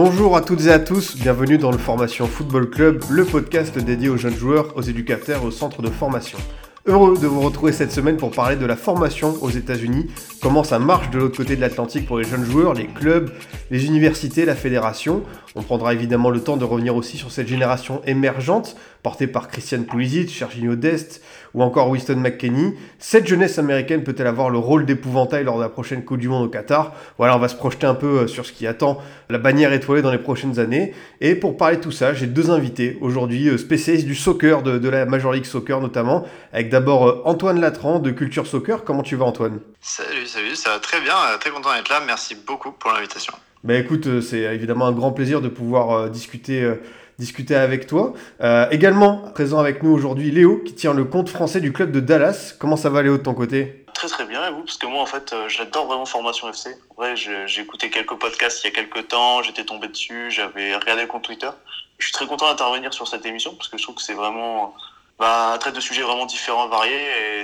Bonjour à toutes et à tous, bienvenue dans le Formation Football Club, le podcast dédié aux jeunes joueurs, aux éducateurs et aux centres de formation. Heureux de vous retrouver cette semaine pour parler de la formation aux États-Unis, comment ça marche de l'autre côté de l'Atlantique pour les jeunes joueurs, les clubs, les universités, la fédération. On prendra évidemment le temps de revenir aussi sur cette génération émergente, portée par Christian Pulisic, Serginho Dest ou encore Winston McKenney. Cette jeunesse américaine peut-elle avoir le rôle d'épouvantail lors de la prochaine Coupe du Monde au Qatar? Voilà, on va se projeter un peu euh, sur ce qui attend la bannière étoilée dans les prochaines années. Et pour parler de tout ça, j'ai deux invités aujourd'hui, euh, spécialistes du soccer, de, de la Major League Soccer notamment, avec d'abord euh, Antoine Latran de Culture Soccer. Comment tu vas Antoine? Salut, salut, ça va très bien, très content d'être là, merci beaucoup pour l'invitation. Bah écoute, c'est évidemment un grand plaisir de pouvoir discuter, discuter avec toi. Euh, également présent avec nous aujourd'hui Léo, qui tient le compte français du club de Dallas. Comment ça va Léo de ton côté? Très très bien, et vous? Parce que moi en fait, euh, j'adore vraiment Formation FC. Ouais, j'ai écouté quelques podcasts il y a quelques temps, j'étais tombé dessus, j'avais regardé le compte Twitter. Je suis très content d'intervenir sur cette émission parce que je trouve que c'est vraiment. Bah, traite de sujets vraiment différents, variés et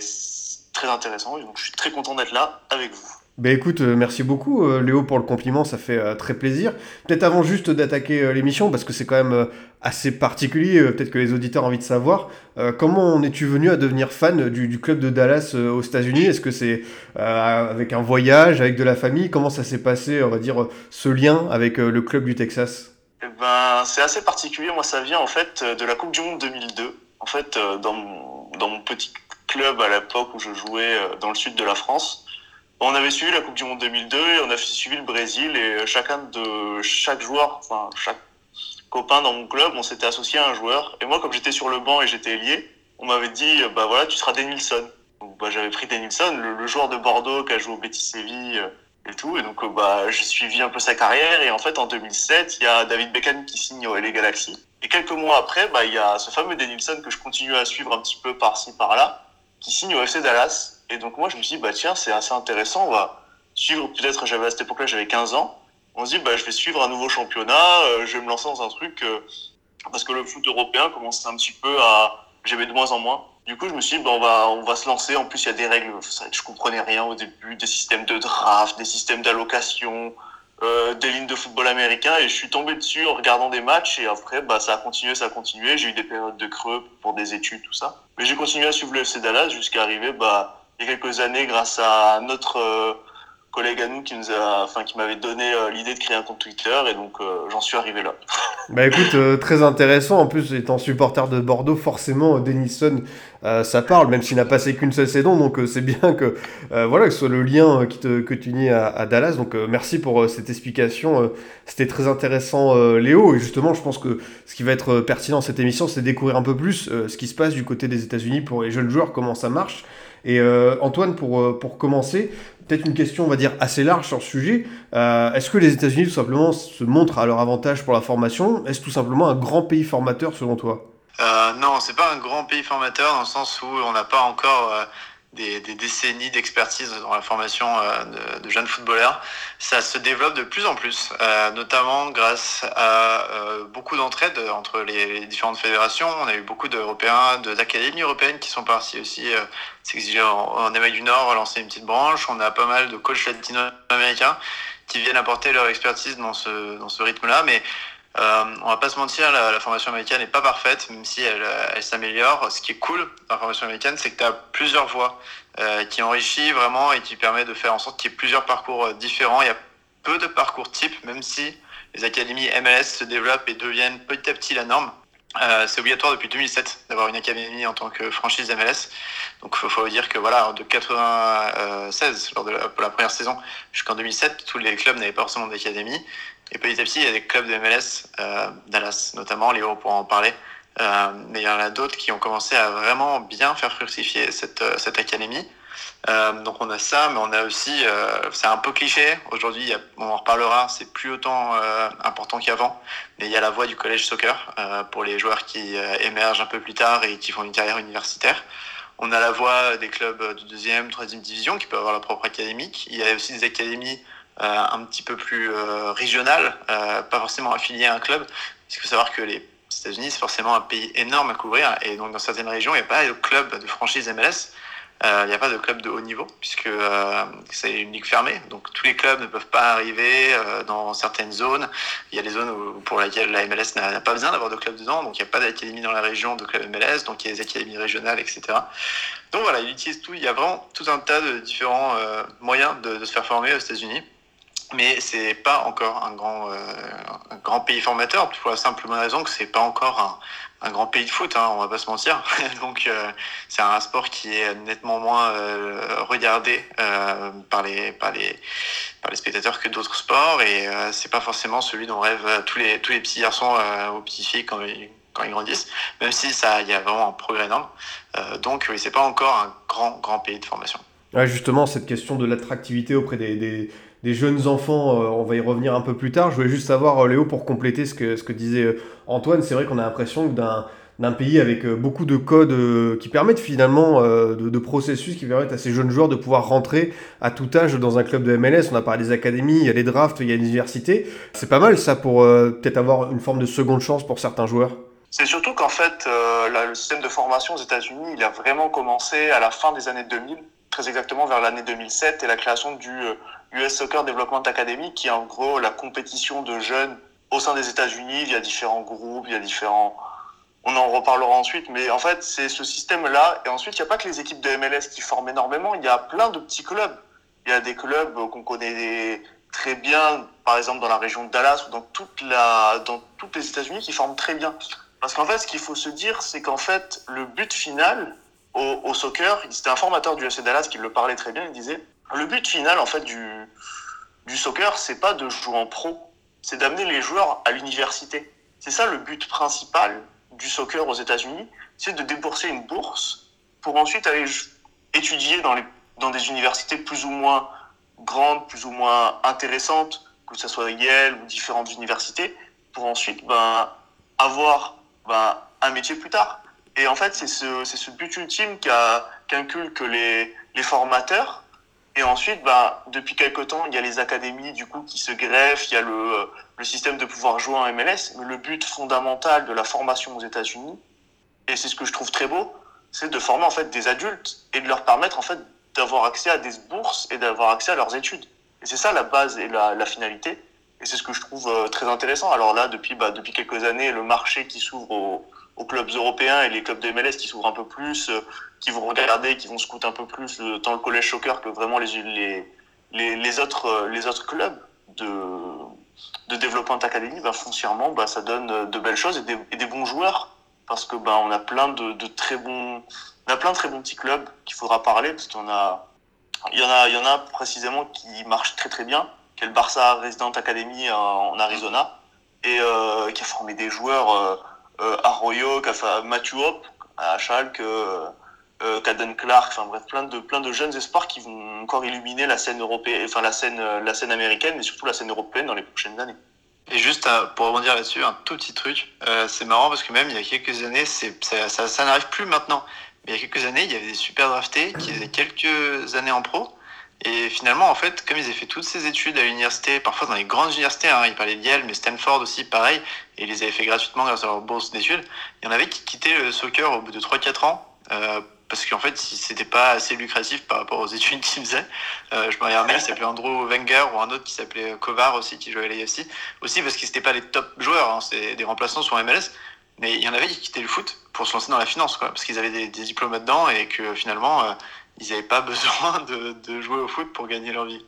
très intéressant. Et donc je suis très content d'être là avec vous. Bah écoute, euh, merci beaucoup euh, Léo pour le compliment, ça fait euh, très plaisir. Peut-être avant juste d'attaquer l'émission, parce que c'est quand même assez particulier, peut-être que les auditeurs ont envie de savoir, comment en es-tu venu à devenir fan du, club de Dallas aux États-Unis? Est-ce que c'est avec un voyage, avec de la famille? Comment ça s'est passé, on va dire, ce lien avec le club du Texas? Eh ben, c'est assez particulier. Moi, ça vient en fait de la Coupe du Monde 2002. En fait, dans mon, dans mon petit club à l'époque où je jouais dans le sud de la France, on avait suivi la Coupe du Monde 2002 et on a suivi le Brésil et euh, chacun de chaque joueur, enfin chaque copain dans mon club, on s'était associé à un joueur. Et moi, comme j'étais sur le banc et j'étais lié, on m'avait dit, euh, bah voilà, tu seras Denilson. Donc, bah, j'avais pris Denilson, le, joueur de Bordeaux qui a joué au Betis Séville euh, et tout. Et donc, bah, j'ai suivi un peu sa carrière. Et en fait, en 2007, il y a David Beckham qui signe au LA Galaxy. Et quelques mois après, bah, il y a ce fameux Denilson que je continue à suivre un petit peu par-ci, par-là, qui signe au FC Dallas. Et donc, moi, je me suis dit, bah, tiens, c'est assez intéressant. On va suivre, peut-être, j'avais à cette époque-là, j'avais 15 ans. On se dit, bah, je vais suivre un nouveau championnat. euh, je vais me lancer dans un truc, euh, parce que le foot européen commençait un petit peu à, j'aimais de moins en moins. Du coup, je me suis dit, bah, on va, on va se lancer. En plus, il y a des règles. Je comprenais rien au début, des systèmes de draft, des systèmes d'allocation, euh, des lignes de football américain. Et je suis tombé dessus en regardant des matchs. Et après, bah, ça a continué, ça a continué. J'ai eu des périodes de creux pour des études, tout ça. Mais j'ai continué à suivre le FC Dallas jusqu'à arriver, bah, il y a quelques années, grâce à notre euh, collègue à nous qui nous a, enfin, qui m'avait donné euh, l'idée de créer un compte Twitter. Et donc, euh, j'en suis arrivé là. Bah écoute, très intéressant. En plus, étant supporter de Bordeaux, forcément, Denison, ça parle, même s'il n'a passé qu'une seule saison. Donc c'est bien que, voilà, que ce soit le lien qui te, que tu nies à, à Dallas. Donc merci pour cette explication. C'était très intéressant, Léo. Et justement, je pense que ce qui va être pertinent dans cette émission, c'est découvrir un peu plus ce qui se passe du côté des États-Unis pour les jeunes joueurs, comment ça marche. Et euh, Antoine, pour, euh, pour commencer, peut-être une question, on va dire, assez large sur le sujet. Euh, Est-ce que les États-Unis, tout simplement, se montrent à leur avantage pour la formation? Est-ce tout simplement un grand pays formateur, selon toi? Euh, non, c'est pas un grand pays formateur dans le sens où on n'a pas encore des, des décennies d'expertise dans la formation euh, de, de jeunes footballeurs. Ça se développe de plus en plus, euh, notamment grâce à euh, beaucoup d'entraide entre les, les différentes fédérations. On a eu beaucoup d'Européens, de- d'académies européennes qui sont partis aussi s'exiger en, en Amérique du Nord, lancer une petite branche. On a pas mal de coachs latino-américains qui viennent apporter leur expertise dans ce, dans ce rythme-là, mais euh, on va pas se mentir, la, la formation américaine n'est pas parfaite, même si elle, euh, elle s'améliore. Ce qui est cool dans la formation américaine, c'est que tu as plusieurs voies euh, qui enrichit vraiment et qui permet de faire en sorte qu'il y ait plusieurs parcours euh, différents. Il y a peu de parcours types, même si les académies MLS se développent et deviennent petit à petit la norme. Euh, c'est obligatoire depuis 2007 d'avoir une académie en tant que franchise MLS. Donc, il faut, faut dire que voilà, de 96 lors de la, pour la première saison jusqu'en 2007, tous les clubs n'avaient pas forcément d'académie. Et petit à petit, il y a des clubs de MLS, euh, Dallas notamment, Léo pourra en parler. Euh, mais il y en a d'autres qui ont commencé à vraiment bien faire fructifier cette, euh, cette académie. Euh, donc on a ça, mais on a aussi, c'est un peu cliché. Aujourd'hui, on en reparlera, c'est plus autant important qu'avant. Mais il y a la voie du collège soccer pour les joueurs qui émergent un peu plus tard et qui font une carrière universitaire. on a la voix des clubs de deuxième, troisième division qui peuvent avoir leur propre académique. Il y a aussi des académies un petit peu plus régionales, pas forcément affiliées à un club. Il faut savoir que les États-Unis, c'est forcément un pays énorme à couvrir. Et donc, dans certaines régions, il n'y a pas de club de franchise MLS. Euh, il n'y a pas de club de haut niveau puisque euh, c'est une ligue fermée. Donc tous les clubs ne peuvent pas arriver euh, dans certaines zones. Il y a des zones pour lesquelles la MLS n'a pas besoin d'avoir de clubs dedans. Donc il n'y a pas d'académie dans la région de club MLS. Donc il y a des académies régionales, etc. Donc voilà, il utilise tout. Il y a vraiment tout un tas de différents moyens de, de, se faire former aux États-Unis mais c'est pas encore un grand, euh, un grand pays formateur pour la simple raison que c'est pas encore un, un, grand pays de foot, hein, on va pas se mentir. Donc euh, c'est un sport qui est nettement moins euh, regardé par les par les par les spectateurs que d'autres sports et c'est pas forcément celui dont rêvent tous les tous les petits garçons ou petites filles quand ils quand ils grandissent, même si ça y a vraiment un progrès énorme. donc oui, c'est pas encore un grand grand pays de formation. Ouais, justement, cette question de l'attractivité auprès des, des jeunes enfants, euh, on va y revenir un peu plus tard. Je voulais juste savoir, euh, Léo, pour compléter ce que, ce que disait euh, Antoine, c'est vrai qu'on a l'impression que d'un d'un pays avec beaucoup de codes qui permettent finalement de, processus qui permettent à ces jeunes joueurs de pouvoir rentrer à tout âge dans un club de MLS. On a parlé des académies, il y a les drafts, il y a les universités. C'est pas mal ça pour peut-être avoir une forme de seconde chance pour certains joueurs. C'est surtout qu'en fait, le système de formation aux États-Unis, il a vraiment commencé à la fin des années 2000, très exactement vers l'année 2007 et la création du US Soccer Development Academy, qui est en gros la compétition de jeunes au sein des États-Unis. Il y a différents groupes, il y a différents. On en reparlera ensuite, mais en fait, c'est ce système-là. Et ensuite, il n'y a pas que les équipes de MLS qui forment énormément. Il y a plein de petits clubs. Il y a des clubs qu'on connaît très bien, par exemple dans la région de Dallas ou dans toute la, dans toutes les États-Unis, qui forment très bien. Parce qu'en fait, ce qu'il faut se dire, c'est qu'en fait, le but final au, soccer, c'était un formateur du FC Dallas qui le parlait très bien. Il disait le but final en fait du, du soccer, c'est pas de jouer en pro, c'est d'amener les joueurs à l'université. C'est ça le but principal du soccer aux États-Unis, c'est de débourser une bourse pour ensuite aller étudier dans, les, dans des universités plus ou moins grandes, plus ou moins intéressantes, que ce soit Yale ou différentes universités, pour ensuite ben, avoir ben, un métier plus tard. Et en fait, c'est ce, ce but ultime qu'inculquent les, les formateurs et ensuite, bah, depuis quelques temps, il y a les académies du coup qui se greffent, il y a le, le système de pouvoir jouer en MLS. Mais le but fondamental de la formation aux États-Unis, et c'est ce que je trouve très beau, c'est de former en fait des adultes et de leur permettre en fait d'avoir accès à des bourses et d'avoir accès à leurs études. Et c'est ça la base et la, la finalité. Et c'est ce que je trouve euh, très intéressant. Alors là, depuis, bah, depuis quelques années, le marché qui s'ouvre aux, aux clubs européens et les clubs de MLS qui s'ouvrent un peu plus, euh, qui vont regarder, qui vont scouter un peu plus tant le collège soccer que vraiment les, les, les, autres, euh, les autres clubs de, de développement académie, bah, foncièrement, bah, ça donne de belles choses et des, des bons joueurs parce que bah, on a plein de, de, très bons, on a plein de très bons petits clubs qu'il faudra parler parce qu'il a, il y en a, il y en a précisément qui marchent très très bien, qui est le Barça Resident Academy en, Arizona et euh, qui a formé des joueurs. Euh, euh, Matthew Hope à Schalke, euh, euh, Caden Clark, enfin bref, plein de, plein de jeunes espoirs qui vont encore illuminer la scène européenne, enfin la scène, la scène américaine, mais surtout la scène européenne dans les prochaines années. Et juste pour rebondir là-dessus, un tout petit truc, euh, c'est marrant parce que même il y a quelques années, ça, ça n'arrive plus maintenant, mais il y a quelques années, il y avait des super draftés qui faisaient quelques années en pro, et finalement, en fait, comme ils avaient fait toutes ces études à l'université, parfois dans les grandes universités, hein, ils parlaient de Yale, mais Stanford aussi, pareil, et ils les avaient fait gratuitement grâce à leur bourse d'études, il y en avait qui quittaient le soccer au bout de 3-4 ans, euh, parce qu'en fait, c'était pas assez lucratif par rapport aux études qu'ils faisaient. Euh, je me rappelle un mec qui s'appelait Andrew Wenger, ou un autre qui s'appelait Kovar aussi, qui jouait à l'AFC, aussi parce qu'ils n'étaient pas les top joueurs, hein, c'est des remplaçants sur MLS, mais il y en avait qui quittaient le foot pour se lancer dans la finance, quoi, parce qu'ils avaient des, des diplômes là-dedans, et que finalement... Euh, ils n'avaient pas besoin de, de, jouer au foot pour gagner leur vie.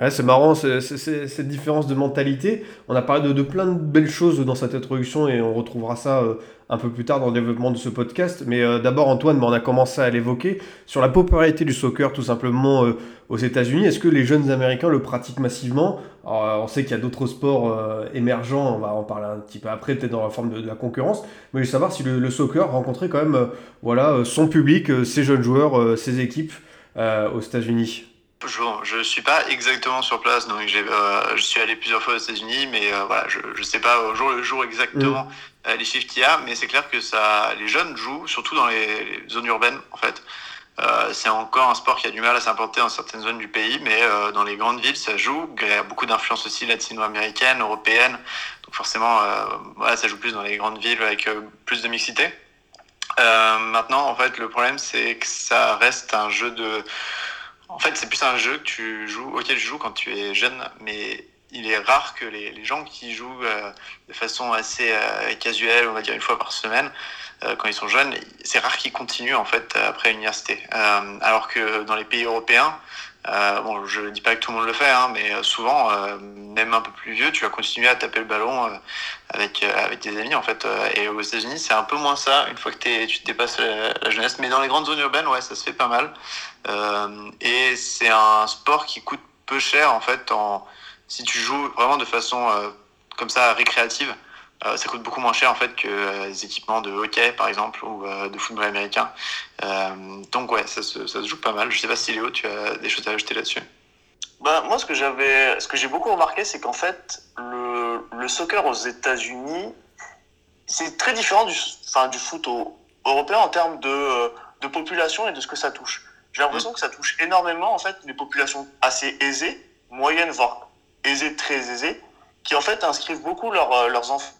Ouais, c'est marrant, c'est, c'est, cette différence de mentalité. On a parlé de, de, plein de belles choses dans cette introduction et on retrouvera ça euh, un peu plus tard dans le développement de ce podcast. Mais euh, d'abord, Antoine, on a commencé à l'évoquer sur la popularité du soccer tout simplement euh, aux États-Unis. Est-ce que les jeunes Américains le pratiquent massivement? Alors, On sait qu'il y a d'autres sports émergents, on va en parler un petit peu après, peut-être dans la forme de, la concurrence. Mais je veux savoir si le, le soccer rencontrait quand même voilà, son public, ses jeunes joueurs, ses équipes aux États-Unis. Je ne suis pas exactement sur place, donc euh, je suis allé plusieurs fois aux États-Unis, mais euh, voilà, je ne sais pas au jour le jour exactement mm. euh, les chiffres qu'il y a, mais c'est clair que ça, les jeunes jouent, surtout dans les, zones urbaines, en fait. c'est encore un sport qui a du mal à s'implanter dans certaines zones du pays, mais dans les grandes villes, ça joue. Il y a beaucoup d'influence aussi latino-américaine, européenne, donc forcément, voilà, ça joue plus dans les grandes villes avec plus de mixité. maintenant, en fait, le problème, c'est que ça reste un jeu de en fait, c'est plus un jeu que tu joues, auquel tu joues quand tu es jeune, mais il est rare que les, gens qui jouent euh, de façon assez euh, casuelle, on va dire une fois par semaine, euh, quand ils sont jeunes, c'est rare qu'ils continuent en fait après l'université. alors que dans les pays européens, bon, je ne dis pas que tout le monde le fait, hein, mais souvent, même un peu plus vieux, tu vas continuer à taper le ballon avec avec tes amis en fait. et aux États-Unis, c'est un peu moins ça. Une fois que tu te dépasses la, la, jeunesse, mais dans les grandes zones urbaines, ouais, ça se fait pas mal. Euh, et c'est un sport qui coûte peu cher en fait. En, si tu joues vraiment de façon euh, comme ça récréative, euh, ça coûte beaucoup moins cher en fait que les équipements de hockey par exemple ou de football américain. donc ouais, ça se, ça se, joue pas mal. Je sais pas si Léo, tu as des choses à ajouter là-dessus. Bah, moi, ce que j'avais, ce que j'ai beaucoup remarqué, c'est qu'en fait, le, le, soccer aux États-Unis, c'est très différent du, enfin, du foot européen en termes de, de population et de ce que ça touche. J'ai l'impression que ça touche énormément en fait des populations assez aisées, moyennes voire aisées, très aisées, qui en fait inscrivent beaucoup euh, leurs enfants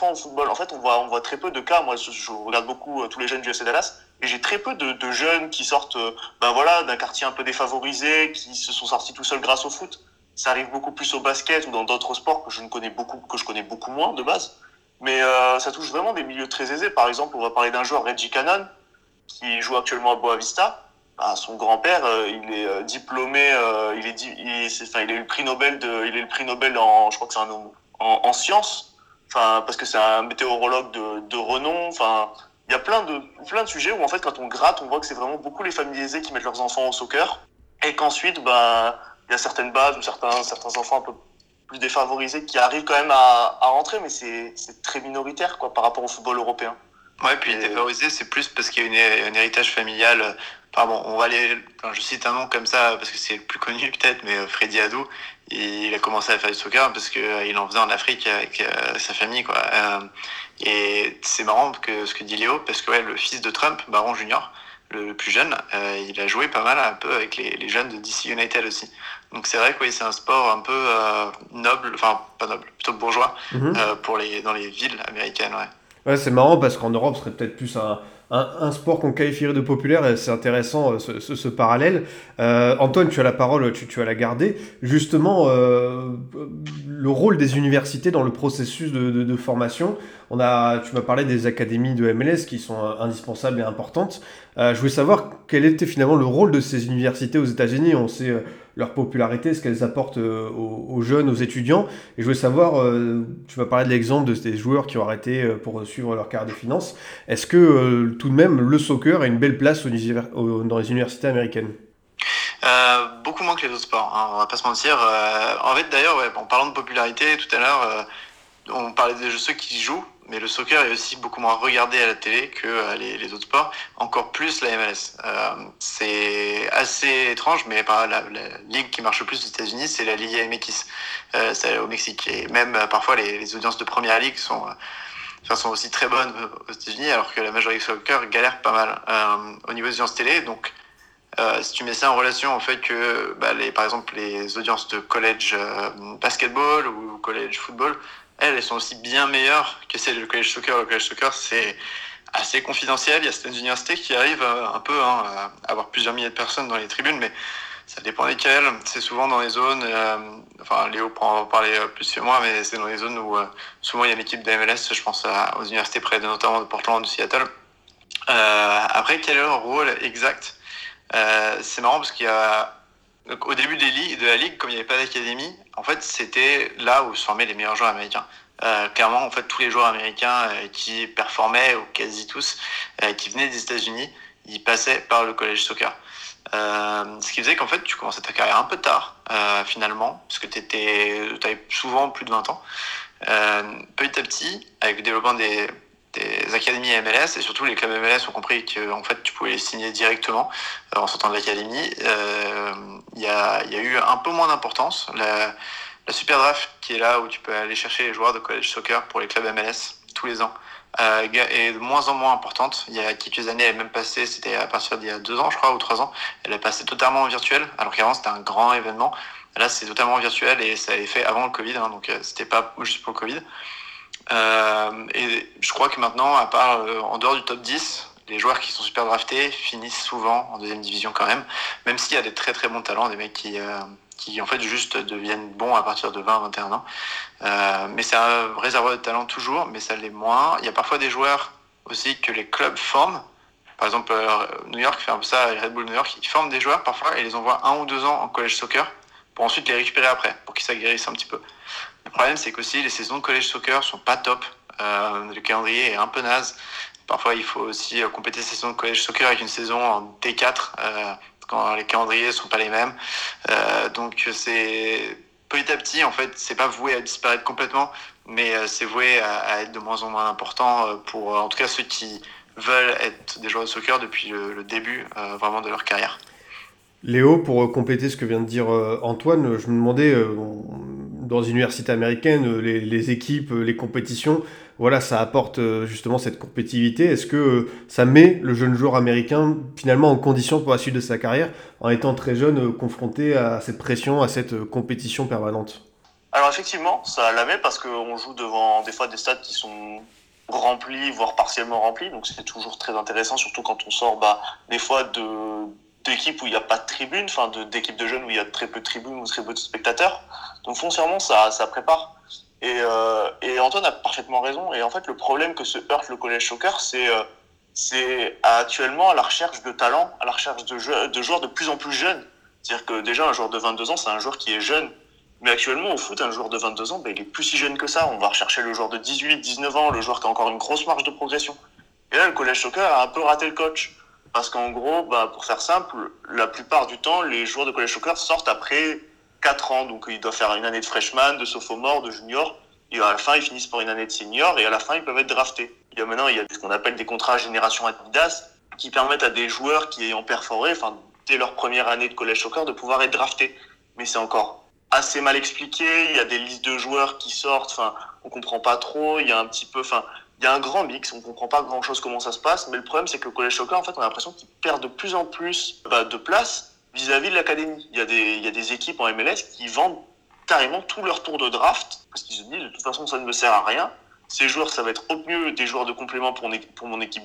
En fait, on voit, très peu de cas. Moi, je, regarde beaucoup euh, tous les jeunes du FC Dallas et j'ai très peu de, jeunes qui sortent, euh, ben voilà, d'un quartier un peu défavorisé, qui se sont sortis tout seuls grâce au foot. Ça arrive beaucoup plus au basket ou dans d'autres sports que je ne connais beaucoup, que je connais beaucoup moins de base. Mais ça touche vraiment des milieux très aisés. Par exemple, on va parler d'un joueur, Reggie Cannon, qui joue actuellement à Boavista ah, son grand-père, euh, il est euh, diplômé, euh, il est, il, le prix Nobel le prix Nobel en, je crois que c'est un en sciences, enfin parce que c'est un météorologue de, de renom, enfin il y a plein de plein de sujets où en fait quand on gratte, on voit que c'est vraiment beaucoup les familles aisées qui mettent leurs enfants au soccer et qu'ensuite bah il y a certaines bases ou certains certains enfants un peu plus défavorisés qui arrivent quand même à, à rentrer, mais c'est très minoritaire quoi par rapport au football européen. Ouais, puis défavorisé, c'est plus parce qu'il y a une, un héritage familial bon, on va aller, je cite un nom comme ça parce que c'est le plus connu peut-être, mais euh, Freddy Il a commencé à faire du soccer parce qu'il euh, en faisait en Afrique avec euh, sa famille, quoi. et c'est marrant que ce que dit Léo, parce que ouais, le fils de Trump, Baron Junior, le, plus jeune, il a joué pas mal un peu avec les, jeunes de DC United aussi. Donc c'est vrai que oui, c'est un sport un peu noble, enfin pas noble, plutôt bourgeois mhm. pour les dans les villes américaines, ouais. Ouais, c'est marrant parce qu'en Europe, ce serait peut-être plus un, un, sport qu'on qualifierait de populaire, et c'est intéressant euh, ce, parallèle. Euh, Antoine, tu as la parole, tu, tu as la garder. Justement, euh, le rôle des universités dans le processus de, formation. On a, tu m'as parlé des académies de MLS qui sont indispensables et importantes. je voulais savoir quel était finalement le rôle de ces universités aux États-Unis. On sait leur popularité, ce qu'elles apportent euh, aux, jeunes, aux étudiants. Et je voulais savoir, euh, tu vas parler de l'exemple de ces joueurs qui ont arrêté euh, pour suivre leur carrière de finance. Est-ce que tout de même le soccer a une belle place dans les universités américaines? Beaucoup moins que les autres sports, hein, on va pas se mentir. en fait, d'ailleurs, en parlant de popularité, tout à l'heure, on parlait de ceux qui jouent mais le soccer est aussi beaucoup moins regardé à la télé que euh, les, autres sports, encore plus la MLS. Euh, c'est assez étrange, mais par la, ligue qui marche le plus aux États-Unis, c'est la Ligue MX, euh, au Mexique. Et même parfois, les, audiences de première ligue sont, sont aussi très bonnes aux États-Unis, alors que la majorité du soccer galère pas mal au niveau des audiences télé. Donc, si tu mets ça en relation au fait que, bah, par exemple, les audiences de college basketball ou college football elles, sont aussi bien meilleures que celles du collège soccer. Le collège soccer, c'est assez confidentiel. Il y a certaines universités qui arrivent euh, un peu hein, à avoir plusieurs milliers de personnes dans les tribunes, mais ça dépend desquelles. C'est souvent dans les zones, euh, enfin Léo pourra en parler euh, plus que moi, mais c'est dans les zones où souvent il y a l'équipe d'AMLS, je pense aux universités près de notamment de Portland de Seattle. après, quel est leur rôle exact? C'est marrant parce qu'il y a au début de la ligue, comme il n'y avait pas d'académie, en fait, c'était là où se formaient les meilleurs joueurs américains. Euh, clairement, en fait, tous les joueurs américains euh, qui performaient, ou quasi tous, euh, qui venaient des États-Unis, ils passaient par le collège soccer. ce qui faisait qu'en fait, tu commençais ta carrière un peu tard, finalement, parce que tu avais souvent plus de 20 ans. petit à petit, avec le développement des, des académies MLS et surtout les clubs MLS ont compris que en fait tu pouvais les signer directement en sortant de l'académie. Il y, a, y, a, eu un peu moins d'importance. La, la Super Draft qui est là où tu peux aller chercher les joueurs de college soccer pour les clubs MLS tous les ans euh, est de moins en moins importante. Il y a quelques années, elle est même passée, c'était à partir d'il y a deux ans, je crois, ou trois ans, elle est passée totalement en virtuel, alors qu'avant c'était un grand événement. Là, c'est totalement virtuel et ça a été fait avant le Covid, hein, donc euh, c'était pas juste pour le Covid. Euh, et je crois que maintenant, à part euh, en dehors du top 10, les joueurs qui sont super draftés finissent souvent en deuxième division quand même, même s'il y a des très très bons talents, des mecs qui, euh, qui en fait juste deviennent bons à partir de 20-21 ans. Mais c'est un réservoir de talent toujours, mais ça l'est moins. Il y a parfois des joueurs aussi que les clubs forment. Par exemple, New York fait un peu ça, Red Bull New York, ils forment des joueurs parfois et les envoient un ou deux ans en college soccer pour ensuite les récupérer après, pour qu'ils s'aguerrissent un petit peu. Le problème, c'est qu'aussi les saisons de college soccer sont pas top. Euh, le calendrier est un peu naze. Parfois, il faut aussi compléter ces saisons de college soccer avec une saison en D4 quand les calendriers sont pas les mêmes. Euh, donc c'est petit à petit, en fait, c'est pas voué à disparaître complètement, mais euh, c'est voué à, être de moins en moins important euh, pour, en tout cas, ceux qui veulent être des joueurs de soccer depuis le, début euh, vraiment de leur carrière. Léo, pour compléter ce que vient de dire Antoine, je me demandais, dans une université américaine, les, les équipes, les compétitions, voilà, ça apporte justement cette compétitivité. Est-ce que ça met le jeune joueur américain finalement en condition pour la suite de sa carrière, en étant très jeune, confronté à cette pression, à cette compétition permanente? Alors effectivement, ça la met parce qu'on joue devant des fois des stades qui sont remplis, voire partiellement remplis, donc c'est toujours très intéressant, surtout quand on sort bah, des fois de d'équipes où il n'y a pas de tribune, enfin d'équipes de, de jeunes où il y a très peu de tribunes ou très peu de spectateurs. Donc foncièrement, ça, ça prépare. Et, euh, et, Antoine a parfaitement raison. Et en fait, le problème que se heurte le collège soccer, c'est euh, c'est actuellement à la recherche de talent, à la recherche de, de joueurs de plus en plus jeunes. C'est-à-dire que déjà, un joueur de 22 ans, c'est un joueur qui est jeune. Mais actuellement, au foot, un joueur de 22 ans, ben, il est plus si jeune que ça. On va rechercher le joueur de 18, 19 ans, le joueur qui a encore une grosse marge de progression. Et là, le collège soccer a un peu raté le coach. Parce qu'en gros, bah, pour faire simple, la plupart du temps, les joueurs de collège soccer sortent après 4 ans. Donc, ils doivent faire une année de freshman, de sophomore, de junior. Et à la fin, ils finissent par une année de senior. Et à la fin, ils peuvent être draftés. Il y a maintenant, il y a ce qu'on appelle des contrats génération Adidas qui permettent à des joueurs qui ayant perforé, enfin, dès leur première année de collège soccer, de pouvoir être draftés. Mais c'est encore assez mal expliqué. Il y a des listes de joueurs qui sortent. Enfin, on comprend pas trop. Il y a un petit peu, enfin, il y a un grand mix, on comprend pas grand chose comment ça se passe, mais le problème c'est que le collège soccer, en fait, on a l'impression qu'il perd de plus en plus bah, de place vis-à-vis de l'académie. Il y, a des, équipes en MLS qui vendent carrément tout leur tour de draft, parce qu'ils se disent de toute façon ça ne me sert à rien. Ces joueurs, ça va être au mieux des joueurs de complément pour, mon équipe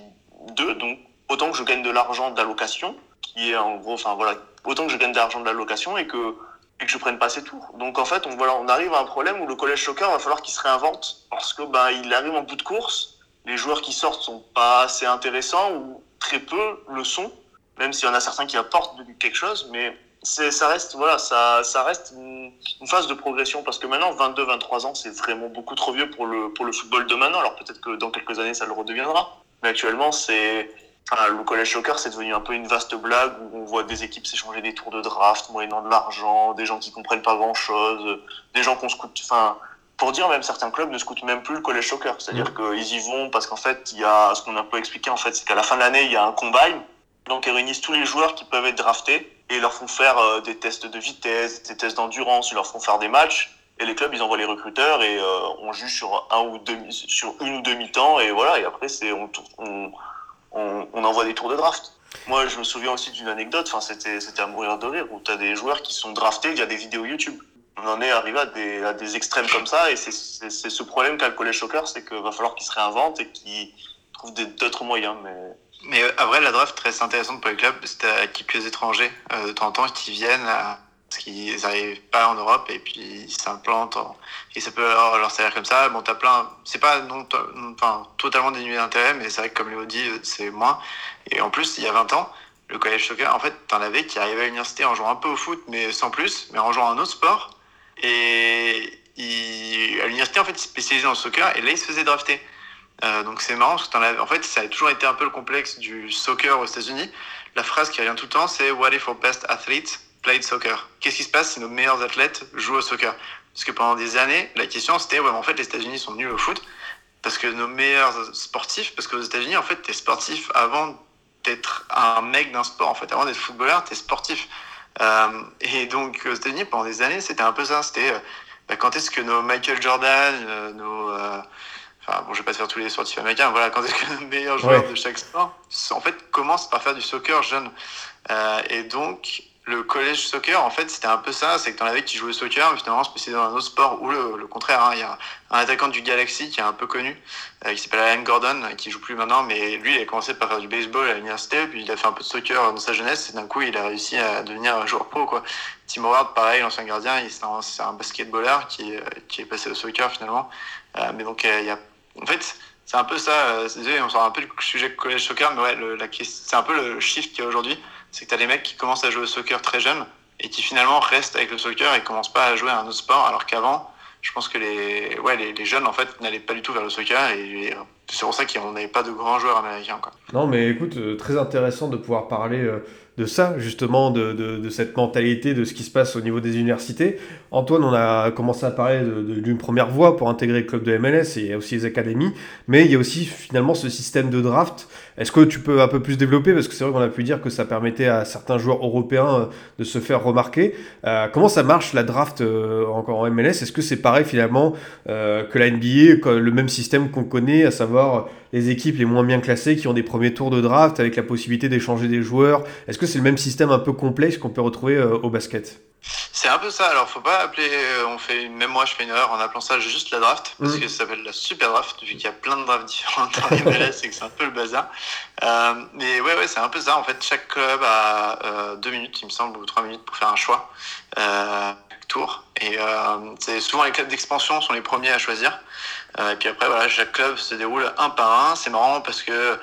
2, donc autant que je gagne de l'argent d'allocation, qui est en gros, enfin voilà, autant que je gagne de l'argent de l'allocation et que et que je prenne pas ces tours. Donc en fait, on, arrive à un problème où le collège soccer va falloir qu'il se réinvente parce que bah, il arrive en bout de course, les joueurs qui sortent sont pas assez intéressants ou très peu le sont, même s'il y en a certains qui apportent quelque chose, mais ça reste voilà, ça ça reste une, une phase de progression parce que maintenant 22 23 ans, c'est vraiment beaucoup trop vieux pour le pour le football de maintenant. Alors peut-être que dans quelques années ça le redeviendra, mais actuellement c'est Enfin, le collège soccer, c'est devenu un peu une vaste blague où on voit des équipes s'échanger des tours de draft, moyennant de l'argent, des gens qui comprennent pas grand chose, des gens qu'on scoute, enfin, pour dire même certains clubs ne scoutent même plus le collège soccer. C'est-à-dire mmh. qu'ils y vont parce qu'en fait, il y a, ce qu'on a un peu expliqué en fait, c'est qu'à la fin de l'année, il y a un combine. Donc, ils réunissent tous les joueurs qui peuvent être draftés et leur font faire euh, des tests de vitesse, des tests d'endurance, ils leur font faire des matchs. Et les clubs, ils envoient les recruteurs et euh, on juge sur un ou deux, sur une ou deux mi-temps et voilà. Et après, c'est, on, on on, envoie des tours de draft. Moi, je me souviens aussi d'une anecdote, enfin, c'était, c'était à mourir de rire, où tu as des joueurs qui sont draftés via des vidéos YouTube. On en est arrivé à des, à des extrêmes comme ça, et c'est, ce problème qu'a le collège soccer, c'est qu'il va falloir qu'ils se réinventent et qu'ils trouvent d'autres moyens. Mais... mais euh, après, la draft très intéressante pour les clubs, c'est à quelques étrangers euh, de temps en temps qui viennent à parce qu'ils n'arrivent pas en Europe et puis ils s'implantent en... et ça peut avoir leur salaire comme ça. Bon t'as plein c'est pas non enfin totalement dénué d'intérêt mais c'est vrai que comme Léo dit c'est moins. Et en plus il y a 20 ans le collège soccer en fait t'en avais qui arrivaient à l'université en jouant un peu au foot mais sans plus mais en jouant un autre sport. Et il... à l'université en fait ils spécialisaient le soccer et là ils se faisaient drafter euh, donc c'est marrant parce que avais... en fait ça a toujours été un peu le complexe du soccer aux États-Unis la phrase qui revient tout le temps c'est what if our best athletes played soccer? Qu'est-ce qui se passe si nos meilleurs athlètes jouent au soccer? Parce que pendant des années, la question c'était, ouais, en fait, les États-Unis sont nuls au foot, parce que nos meilleurs sportifs, parce qu'aux États-Unis, en fait, t'es sportif avant d'être un mec d'un sport, en fait. Avant d'être footballeur, t'es sportif. Euh, et donc, aux États-Unis, pendant des années, c'était un peu ça. C'était euh, bah, quand est-ce que nos Michael Jordan, euh, nos. Euh, enfin, bon, je vais pas faire tous les sportifs américains, voilà, quand est-ce que nos meilleurs joueurs Ouais. de chaque sport, en fait, commencent par faire du soccer jeune. Euh, et donc, le collège soccer, en fait, c'était un peu ça, c'est que t'en avais qui jouaient au soccer, mais finalement spécialisé dans un autre sport, ou le, le contraire. hein. Il y a un attaquant du Galaxy qui est un peu connu, euh, qui s'appelle Alan Gordon, euh, qui joue plus maintenant, mais lui, il a commencé par faire du baseball à l'université, puis il a fait un peu de soccer dans sa jeunesse, et d'un coup, il a réussi à devenir un joueur pro, quoi. Tim Howard, pareil, l'ancien gardien, c'est un, un basketballeur qui, est- qui est passé au soccer finalement. Euh, mais donc, euh, il y a, en fait, c'est un peu ça. euh, désolé, on sort un peu du sujet collège soccer, mais ouais, c'est un peu le shift qu'il y a aujourd'hui. C'est que tu as des mecs qui commencent à jouer au soccer très jeunes et qui finalement restent avec le soccer et commencent pas à jouer à un autre sport, alors qu'avant, je pense que les, ouais, les, jeunes en fait n'allaient pas du tout vers le soccer et, c'est pour ça qu'on n'avait pas de grands joueurs américains. Non, mais écoute, euh, très intéressant de pouvoir parler euh, de ça, justement, de, de- de cette mentalité, de ce qui se passe au niveau des universités. Antoine, on a commencé à parler d'une première voie pour intégrer le club de MLS et aussi les académies, mais il y a aussi finalement ce système de draft. Est-ce que tu peux un peu plus développer? Parce que c'est vrai qu'on a pu dire que ça permettait à certains joueurs européens euh, de se faire remarquer. Euh, comment ça marche la draft euh, encore en MLS Est-ce que c'est pareil finalement euh, que la NBA, le même système qu'on connaît, à savoir les équipes les moins bien classées qui ont des premiers tours de draft avec la possibilité d'échanger des joueurs? Est-ce que c'est le même système un peu complexe qu'on peut retrouver euh, au basket? C'est un peu ça. Alors, faut pas appeler. euh, On fait, même moi, je fais une erreur en appelant ça juste la draft, parce Mhm. que ça s'appelle la super draft, vu qu'il y a plein de drafts différentes dans les MLS et que c'est un peu le bazar. Euh, mais ouais, ouais, c'est un peu ça. En fait, chaque club a euh, deux minutes, il me semble, ou trois minutes pour faire un choix. Euh, chaque tour. Et c'est souvent les clubs d'expansion sont les premiers à choisir. Et puis après, voilà, chaque club se déroule un par un. C'est marrant parce que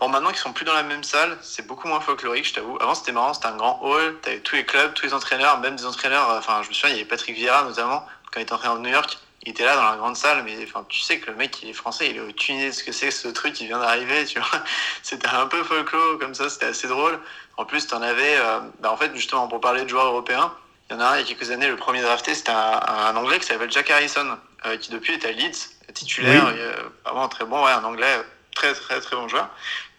Bon, maintenant qu'ils sont plus dans la même salle, c'est beaucoup moins folklorique, je t'avoue. Avant, c'était marrant, c'était un grand hall, t'avais tous les clubs, tous les entraîneurs, même des entraîneurs. euh, Enfin, je me souviens, il y avait Patrick Vieira notamment, quand il était entraîneur de New York. Il était là dans la grande salle, mais enfin, tu sais que le mec, il est français, il est aucune idée de ce que c'est, ce truc qui vient d'arriver, tu vois. C'était un peu folklore comme ça, c'était assez drôle. En plus, t'en avais, euh, bah, en fait, justement, pour parler de joueurs européens, il y en a un, il y a quelques années, le premier drafté, c'était un, un Anglais qui s'appelle Jack Harrison, euh, qui depuis est à Leeds, titulaire, Oui. euh, vraiment très bon, ouais, un Anglais, très très très bon joueur.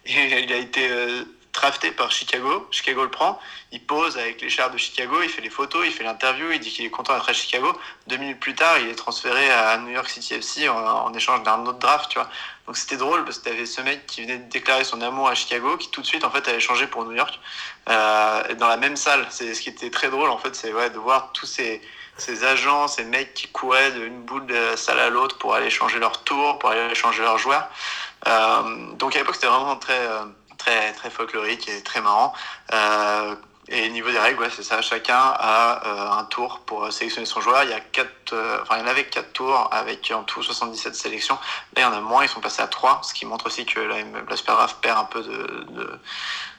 Il a été euh, drafté par Chicago. Chicago le prend. Il pose avec l'écharpe de Chicago. Il fait les photos. Il fait l'interview. Il dit qu'il est content d'être à Chicago. Deux minutes plus tard, il est transféré à New York City FC en, échange d'un autre draft. Tu vois. Donc c'était drôle parce que tu avais ce mec qui venait de déclarer son amour à Chicago, qui tout de suite en fait allait changer pour New York euh, dans la même salle. C'est ce qui était très drôle en fait, c'est ouais, de voir tous ces ces agents, ces mecs qui couraient d'une bout de salle à l'autre pour aller changer leur tour, pour aller changer leurs joueurs. Euh, donc à l'époque, c'était vraiment très, euh, très, très folklorique et très marrant. Euh, et au niveau des règles, ouais, c'est ça. Chacun a euh, un tour pour sélectionner son joueur. Il y a quatre, enfin, il y en avait quatre tours avec en tout 77 sélections. Là, il y en a moins. Ils sont passés à trois, ce qui montre aussi que la, la Super perd un peu de, de,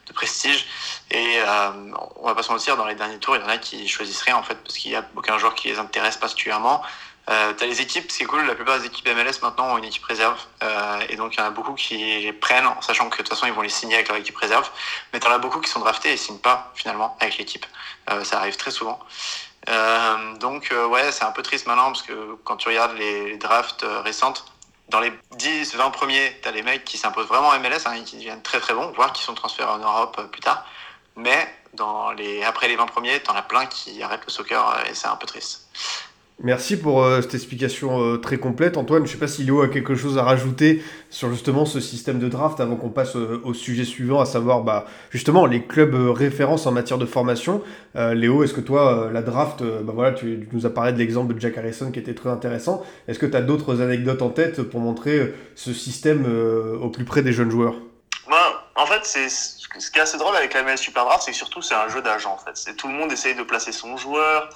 de prestige. Et euh, on va pas se mentir, dans les derniers tours, il y en a qui choisissent rien en fait parce qu'il y a aucun joueur qui les intéresse particulièrement. Euh, t'as les équipes, c'est cool, la plupart des équipes MLS maintenant ont une équipe réserve, euh, et donc il y en a beaucoup qui les prennent en sachant que de toute façon ils vont les signer avec leur équipe réserve, mais t'en as beaucoup qui sont draftés et signent pas finalement avec l'équipe. Euh, ça arrive très souvent. Euh, donc ouais, c'est un peu triste maintenant parce que quand tu regardes les, drafts récentes, dans les 10, 20 premiers, t'as les mecs qui s'imposent vraiment en MLS hein, qui deviennent très très bons, voire qui sont transférés en Europe plus tard. Mais dans les, après les 20 premiers, t'en as plein qui arrêtent le soccer et c'est un peu triste. Merci pour euh, cette explication euh, très complète. Antoine, je ne sais pas si Léo a quelque chose à rajouter sur justement ce système de draft avant qu'on passe euh, au sujet suivant, à savoir bah, justement les clubs références en matière de formation. Léo, est-ce que toi, la draft, bah, voilà, tu, nous as parlé de l'exemple de Jack Harrison qui était très intéressant. Est-ce que tu as d'autres anecdotes en tête pour montrer ce système au plus près des jeunes joueurs? En fait, c'est ce qui est assez drôle avec la MLS Super Draft, c'est surtout c'est un jeu d'agent. En fait, tout le monde essaye de placer son joueur.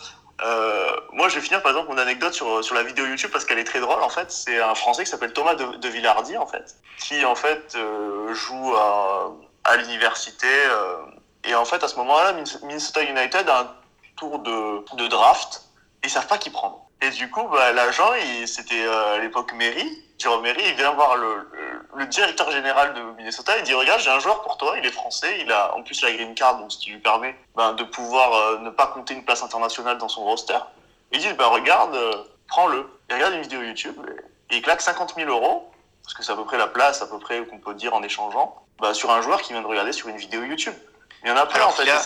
Euh, moi, je vais finir par exemple mon anecdote sur, sur la vidéo YouTube parce qu'elle est très drôle. En fait, c'est un Français qui s'appelle Thomas de, de Villardi, en fait, qui en fait euh, joue à, à l'université. euh, et en fait, à ce moment-là, Minnesota United a un tour de, de draft et ils savent pas qui prendre. Et du coup, bah, l'agent, il- c'était euh, à l'époque Mairie, Jérôme Mairie, il vient voir le, le, le directeur général de Minnesota, il dit regarde, j'ai un joueur pour toi, il est français, il a en plus la green card, donc ce qui lui permet ben, de pouvoir euh, ne pas compter une place internationale dans son roster. Il dit bah regarde, euh, prends-le. Il regarde une vidéo YouTube et, il claque 50 000 euros parce que c'est à peu près la place, à peu près qu'on peut dire en échangeant, bah, sur un joueur qui vient de regarder sur une vidéo YouTube. Il y en a plein en fait. a-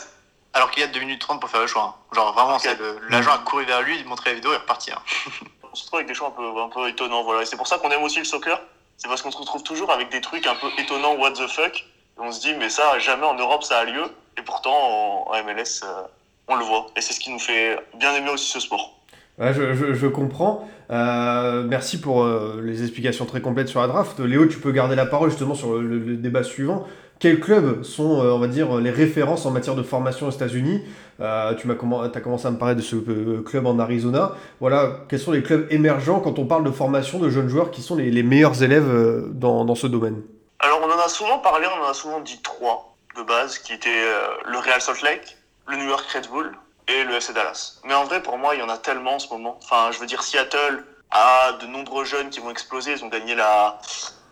Alors qu'il y a 2 minutes 30 pour faire le choix. hein. Genre vraiment, Ok. c'est le- l'agent a couru vers lui, il montrait la vidéo et est reparti. hein. On se retrouve avec des choix un peu, un peu étonnants. Voilà. Et c'est pour ça qu'on aime aussi le soccer. C'est parce qu'on se retrouve toujours avec des trucs un peu étonnants, what the fuck. Et on se dit, mais ça, jamais en Europe ça a lieu. Et pourtant, en, en MLS, euh, on le voit. Et c'est ce qui nous fait bien aimer aussi ce sport. Ouais, je, je- je comprends. Euh, merci pour euh, les explications très complètes sur la draft. Léo, tu peux garder la parole justement sur le, le- le débat suivant. Quels clubs sont, euh, on va dire, les références en matière de formation aux États-Unis? Euh, Tu as commencé à me parler de ce euh, club en Arizona. Voilà, quels sont les clubs émergents quand on parle de formation de jeunes joueurs qui sont les, meilleurs élèves dans, dans ce domaine? Alors, on en a souvent parlé, on en a souvent dit trois de base, qui étaient le Real Salt Lake, le New York Red Bull et le FC Dallas. Mais en vrai, pour moi, il y en a tellement en ce moment. Enfin, je veux dire, Seattle a de nombreux jeunes qui vont exploser. Ils ont gagné la,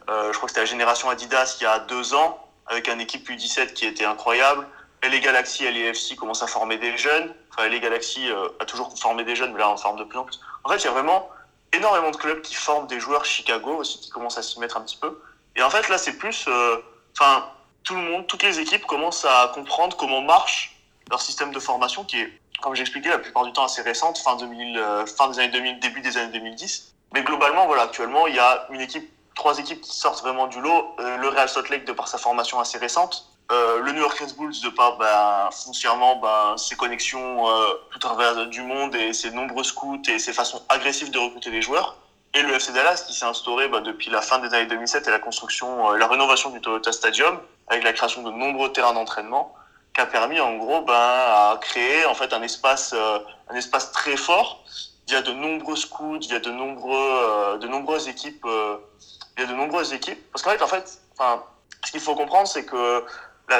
je crois que c'était la génération Adidas il y a deux ans, avec une équipe U17 qui était incroyable. Les Galaxy et les FC commencent à former des jeunes. Enfin, les Galaxy euh, a toujours formé des jeunes, mais là, on forme de plus en plus. En fait, il y a vraiment énormément de clubs qui forment des joueurs Chicago aussi, qui commencent à s'y mettre un petit peu. Et en fait, là, c'est plus, euh, enfin, tout le monde, toutes les équipes commencent à comprendre comment marche leur système de formation, qui est, comme j'expliquais, la plupart du temps assez récente, fin 2000, euh, fin des années 2000, début des années 2010. Mais globalement, voilà, actuellement, il y a une équipe, trois équipes qui sortent vraiment du lot. Euh, le Real Salt Lake de par sa formation assez récente. Euh, le New York Red Bulls de par ben, foncièrement ben, ses connexions euh, tout à travers du monde et ses nombreux scouts et ses façons agressives de recruter des joueurs. Et le FC Dallas qui s'est instauré ben, depuis la fin des années 2007 et la construction, la rénovation du Toyota Stadium avec la création de nombreux terrains d'entraînement qui a permis en gros à créer en fait un espace, un espace très fort. Il y a de nombreux scouts, il y a de nombreux, de nombreuses équipes, il y a de nombreuses équipes. Parce qu'en fait, en fait, ce qu'il faut comprendre, c'est que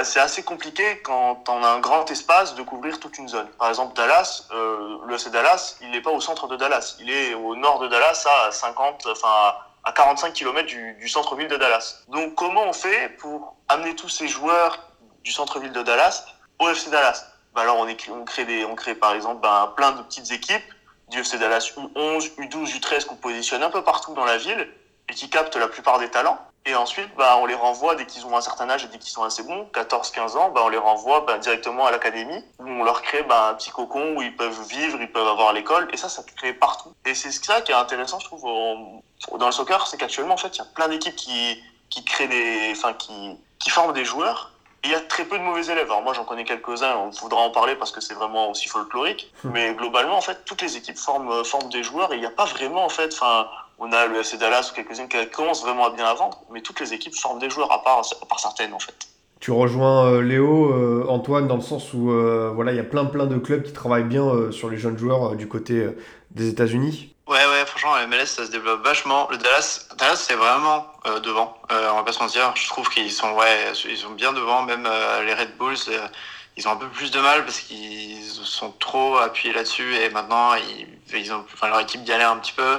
c'est assez compliqué quand on a un grand espace de couvrir toute une zone. Par exemple, Dallas, euh, le FC Dallas, il n'est pas au centre de Dallas, il est au nord de Dallas, à 50, enfin à 45 km du, centre-ville de Dallas. Donc, comment on fait pour amener tous ces joueurs du centre-ville de Dallas au FC Dallas? Bah Alors, on, écrit- on, crée des, on crée par exemple ben, plein de petites équipes du FC Dallas U11, U12, U13 qu'on positionne un peu partout dans la ville et qui captent la plupart des talents. Et ensuite, bah, on les renvoie dès qu'ils ont un certain âge et dès qu'ils sont assez bons, 14-15 ans, bah, on les renvoie bah, directement à l'académie où on leur crée bah, un petit cocon où ils peuvent vivre, ils peuvent avoir l'école. Et ça, ça crée partout. Et c'est ça qui est intéressant, je trouve, en- dans le soccer, c'est qu'actuellement, en fait, il y a plein d'équipes qui, qui créent des, enfin, qui, qui forment des joueurs. Et il y a très peu de mauvais élèves. Alors moi, j'en connais quelques-uns. On voudra en parler parce que c'est vraiment aussi folklorique. Mais globalement, en fait, toutes les équipes forment, forment des joueurs et il n'y a pas vraiment, en fait, enfin, on a le FC Dallas ou quelques-unes qui commencent vraiment à bien à vendre, mais toutes les équipes forment des joueurs, à part, à part certaines en fait. Tu rejoins euh, Léo, euh, Antoine, dans le sens où euh, voilà, il y a plein plein de clubs qui travaillent bien euh, sur les jeunes joueurs euh, du côté euh, des États-Unis. Ouais, ouais, franchement, la MLS, ça se développe vachement. Le Dallas, Dallas c'est vraiment euh, devant. Euh, on va pas se mentir. Je trouve qu'ils sont, ouais, ils sont bien devant. Même euh, les Red Bulls, euh, ils ont un peu plus de mal parce qu'ils sont trop appuyés là-dessus et maintenant, ils, ils ont, enfin, leur équipe galère un petit peu.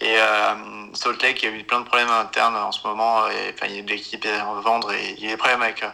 Et euh, Salt Lake, il a eu plein de problèmes internes en ce moment. Et, enfin, l'équipe à revendre et il y a des problèmes avec euh,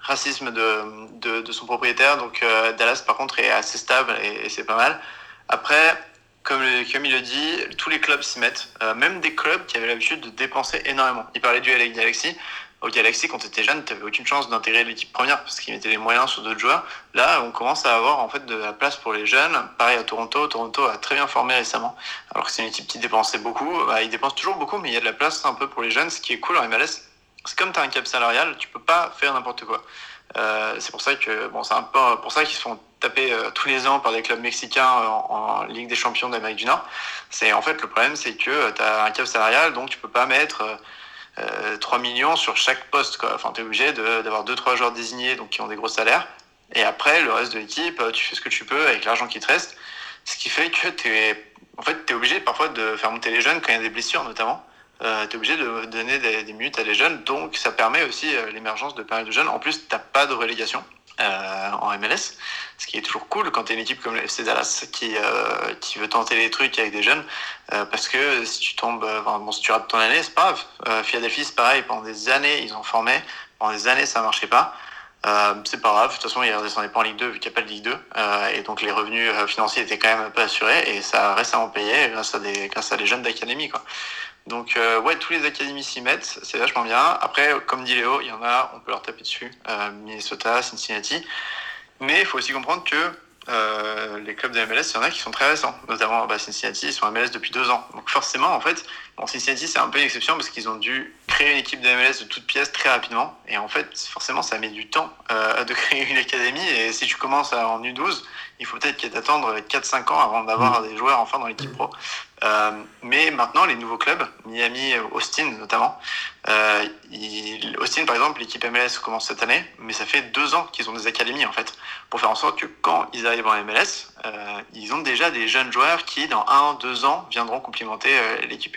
racisme de, de, son propriétaire. Donc euh, Dallas, par contre, est assez stable et, c'est pas mal. Après, comme, comme il le dit, tous les clubs s'y mettent. Euh, même des clubs qui avaient l'habitude de dépenser énormément. Il parlait du LA Galaxy. Au Galaxy, quand tu étais jeune, tu aucune chance d'intégrer l'équipe première parce qu'ils mettaient les moyens sur d'autres joueurs. Là, on commence à avoir en fait de la place pour les jeunes. Pareil à Toronto. Toronto a très bien formé récemment. Alors que c'est une équipe qui dépensait beaucoup. Bah, ils dépensent toujours beaucoup, mais il y a de la place un peu pour les jeunes. Ce qui est cool en MLS, c'est comme tu as un cap salarial, tu peux pas faire n'importe quoi. Euh, c'est pour ça que bon, c'est un peu pour ça qu'ils se font taper euh, tous les ans par des clubs mexicains en, Ligue des Champions d'Amérique du Nord. C'est en fait le problème, c'est que tu as un cap salarial, donc tu peux pas mettre euh, euh, 3 millions sur chaque poste. Quoi. Enfin, tu es obligé d'avoir deux trois joueurs désignés, donc qui ont des gros salaires. Et après, le reste de l'équipe, euh, tu fais ce que tu peux avec l'argent qui te reste. Ce qui fait que tu es, en fait, es obligé parfois de faire monter les jeunes quand il y a des blessures, notamment. Euh, tu es obligé de donner des, des minutes à des jeunes, donc ça permet aussi euh, l'émergence de pas mal de jeunes. En plus, tu pas de relégation euh, en MLS, ce qui est toujours cool quand tu es une équipe comme le FC Dallas qui, euh, qui veut tenter les trucs avec des jeunes, euh, parce que si tu tombes, euh, enfin, bon, si tu rates ton année, c'est pas grave. Euh, Philadelphie, c'est pareil, pendant des années, ils ont formé, pendant des années, ça marchait pas. Euh, c'est pas grave, de toute façon, ils redescendaient pas en Ligue 2 vu qu'il n'y a pas de Ligue 2, euh, et donc les revenus financiers étaient quand même un peu assurés, et ça a récemment payé grâce à des, grâce à des jeunes d'académie, quoi. Donc ouais, tous les académies s'y mettent, c'est vachement bien. Après, comme dit Léo, il y en a, on peut leur taper dessus. Minnesota, Cincinnati. Mais il faut aussi comprendre que euh, les clubs de MLS, il y en a qui sont très récents, notamment bah, Cincinnati, ils sont MLS depuis deux ans. Donc forcément, en fait, bon, Cincinnati, c'est un peu une exception parce qu'ils ont dû créer une équipe de MLS de toutes pièces très rapidement. Et en fait, forcément, ça met du temps euh, de créer une académie. Et si tu commences en U12, il faut peut-être t'attendre 4-5 ans avant d'avoir mmh. des joueurs enfin dans l'équipe pro. Euh, mais maintenant, les nouveaux clubs, Miami, Austin notamment, euh, Austin par exemple, l'équipe MLS commence cette année, mais ça fait deux ans qu'ils ont des académies en fait, pour faire en sorte que quand ils arrivent en MLS, euh, ils ont déjà des jeunes joueurs qui, dans un, deux ans, viendront complémenter euh, l'équipe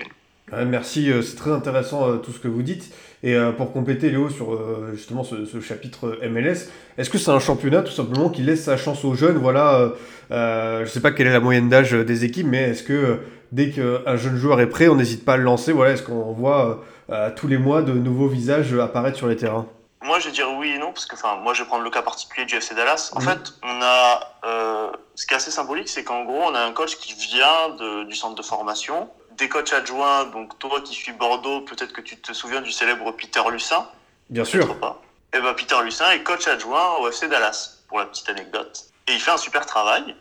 1. merci, euh, c'est très intéressant tout ce que vous dites. Et pour compléter Léo sur justement ce, ce, chapitre MLS, est-ce que c'est un championnat tout simplement qui laisse sa chance aux jeunes? Voilà, je ne sais pas quelle est la moyenne d'âge des équipes, mais est-ce que dès qu'un jeune joueur est prêt, on n'hésite pas à le lancer. Voilà, est-ce qu'on voit euh, tous les mois de nouveaux visages apparaître sur les terrains? Moi, je vais dire oui et non, parce que moi, je vais prendre le cas particulier du FC Dallas. En mhm. fait, on a euh, ce qui est assez symbolique, c'est qu'en gros, on a un coach qui vient de, du centre de formation, des coachs adjoints. Donc, toi qui suis Bordeaux, peut-être que tu te souviens du célèbre Peter Lucin. Bien sûr. Pas. Et eh ben, Peter Lucin est coach adjoint au FC Dallas, pour la petite anecdote. Et il fait un super travail.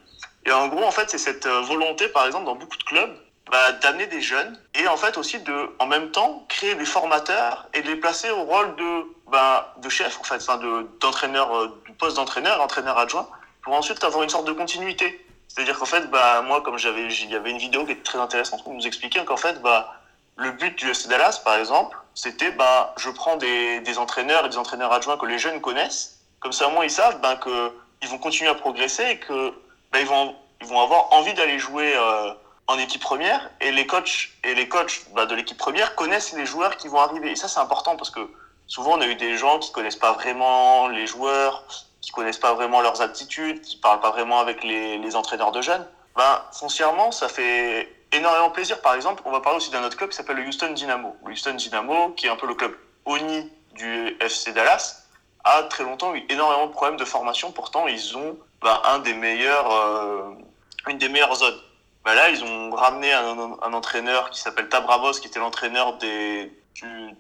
Et en gros, en fait, c'est cette euh, volonté, par exemple, dans beaucoup de clubs, bah, d'amener des jeunes et en fait aussi de, en même temps, créer des formateurs et de les placer au rôle de, bah, de chef, en fait, enfin, de, d'entraîneur, euh, du poste d'entraîneur, entraîneur adjoint, pour ensuite avoir une sorte de continuité. C'est-à-dire qu'en fait, bah, moi, comme j'avais, il y avait une vidéo qui était très intéressante où nous expliquait qu'en fait, bah, le but du FC Dallas, par exemple, c'était, bah, je prends des, des entraîneurs et des entraîneurs adjoints que les jeunes connaissent. Comme ça, au moins, ils savent, bah, que ils vont continuer à progresser et que, bah, ils vont, ils vont avoir envie d'aller jouer, euh, en équipe première et les coachs et les coachs bah, de l'équipe première connaissent les joueurs qui vont arriver. Et ça, c'est important parce que souvent, on a eu des gens qui connaissent pas vraiment les joueurs, qui connaissent pas vraiment leurs aptitudes, qui parlent pas vraiment avec les, les entraîneurs de jeunes. Ben, foncièrement, ça fait énormément plaisir. Par exemple, on va parler aussi d'un autre club qui s'appelle le Houston Dynamo. Le Houston Dynamo, qui est un peu le club ONI du FC Dallas, a très longtemps eu énormément de problèmes de formation. Pourtant, ils ont ben, un des meilleurs, euh, une des meilleures zones. Bah là, ils ont ramené un, entraîneur qui s'appelle Tabramos, qui était l'entraîneur des,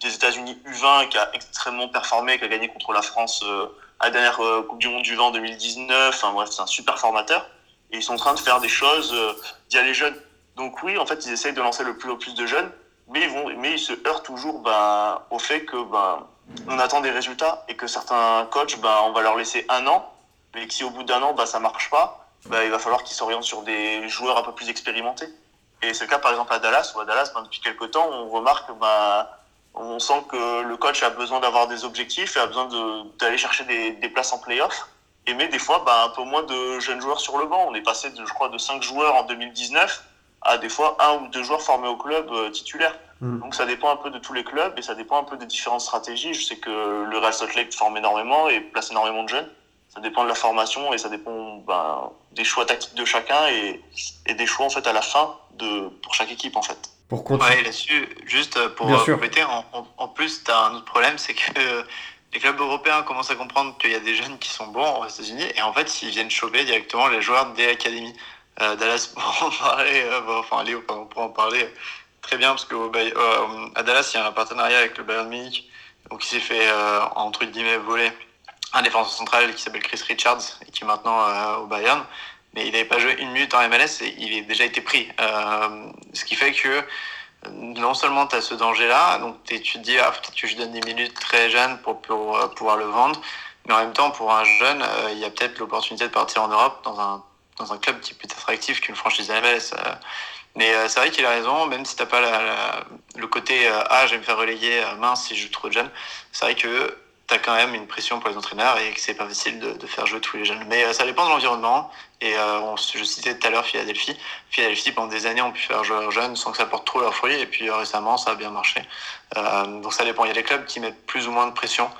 États-Unis U20, qui a extrêmement performé, qui a gagné contre la France euh, à la dernière euh, Coupe du Monde du 20 en 2019. Enfin bref, c'est un super formateur. Et ils sont en train de faire des choses via les jeunes. Donc oui, en fait, ils essayent de lancer le plus au plus de jeunes, mais ils se heurtent toujours ben, au fait que on attend des résultats et que certains coachs, on va leur laisser un an, mais que si au bout d'un an, ben, ça marche pas, bah, il va falloir qu'ils s'orientent sur des joueurs un peu plus expérimentés. Et c'est le cas par exemple à Dallas, où à Dallas, ben, depuis quelques temps, on remarque, ben, on sent que le coach a besoin d'avoir des objectifs et a besoin d'aller chercher des, des, places en playoff. Et mais des fois, ben, un peu moins de jeunes joueurs sur le banc. On est passé, de, je crois, de 5 joueurs en 2019 à des fois un ou deux joueurs formés au club euh, titulaire. Mm. Donc ça dépend un peu de tous les clubs et ça dépend un peu des différentes stratégies. Je sais que le Real Salt Lake forme énormément et place énormément de jeunes ça dépend de la formation et ça dépend ben, des choix tactiques de chacun et, et, des choix en fait à la fin de pour chaque équipe en fait. Pour continuer là-dessus, juste pour compléter, en, en, plus tu as un autre problème, c'est que les clubs européens commencent à comprendre qu'il y a des jeunes qui sont bons aux États-Unis et en fait ils viennent choper directement les joueurs des académies. Euh, Dallas pour en parler, euh, enfin Léo pour en parler très bien parce que euh, à Dallas il y a un partenariat avec le Bayern Munich donc il s'est fait euh, entre guillemets voler un défenseur central qui s'appelle Chris Richards et qui est maintenant euh, au Bayern. Mais il n'avait pas joué une minute en MLS et il a déjà été pris. Euh, ce qui fait que non seulement tu as ce danger-là, donc tu te dis, ah, peut-être que je donne des minutes très jeunes pour, pour euh, pouvoir le vendre, mais en même temps, pour un jeune, il y a peut-être l'opportunité de partir en Europe dans un, dans un club qui est plus attractif qu'une franchise MLS. mais c'est vrai qu'il a raison, même si t'as pas le côté ah, je vais me faire relayer mince si je joue trop de jeunes, c'est vrai que t'as quand même une pression pour les entraîneurs et que c'est pas facile de, faire jouer tous les jeunes. Mais euh, ça dépend de l'environnement. Et euh, je citais tout à l'heure Philadelphie. Philadelphie, pendant des années, ont pu faire jouer leurs jeunes sans que ça porte trop leurs fruits. Et puis euh, récemment, ça a bien marché. Donc ça dépend. Il y a des clubs qui mettent plus ou moins de pression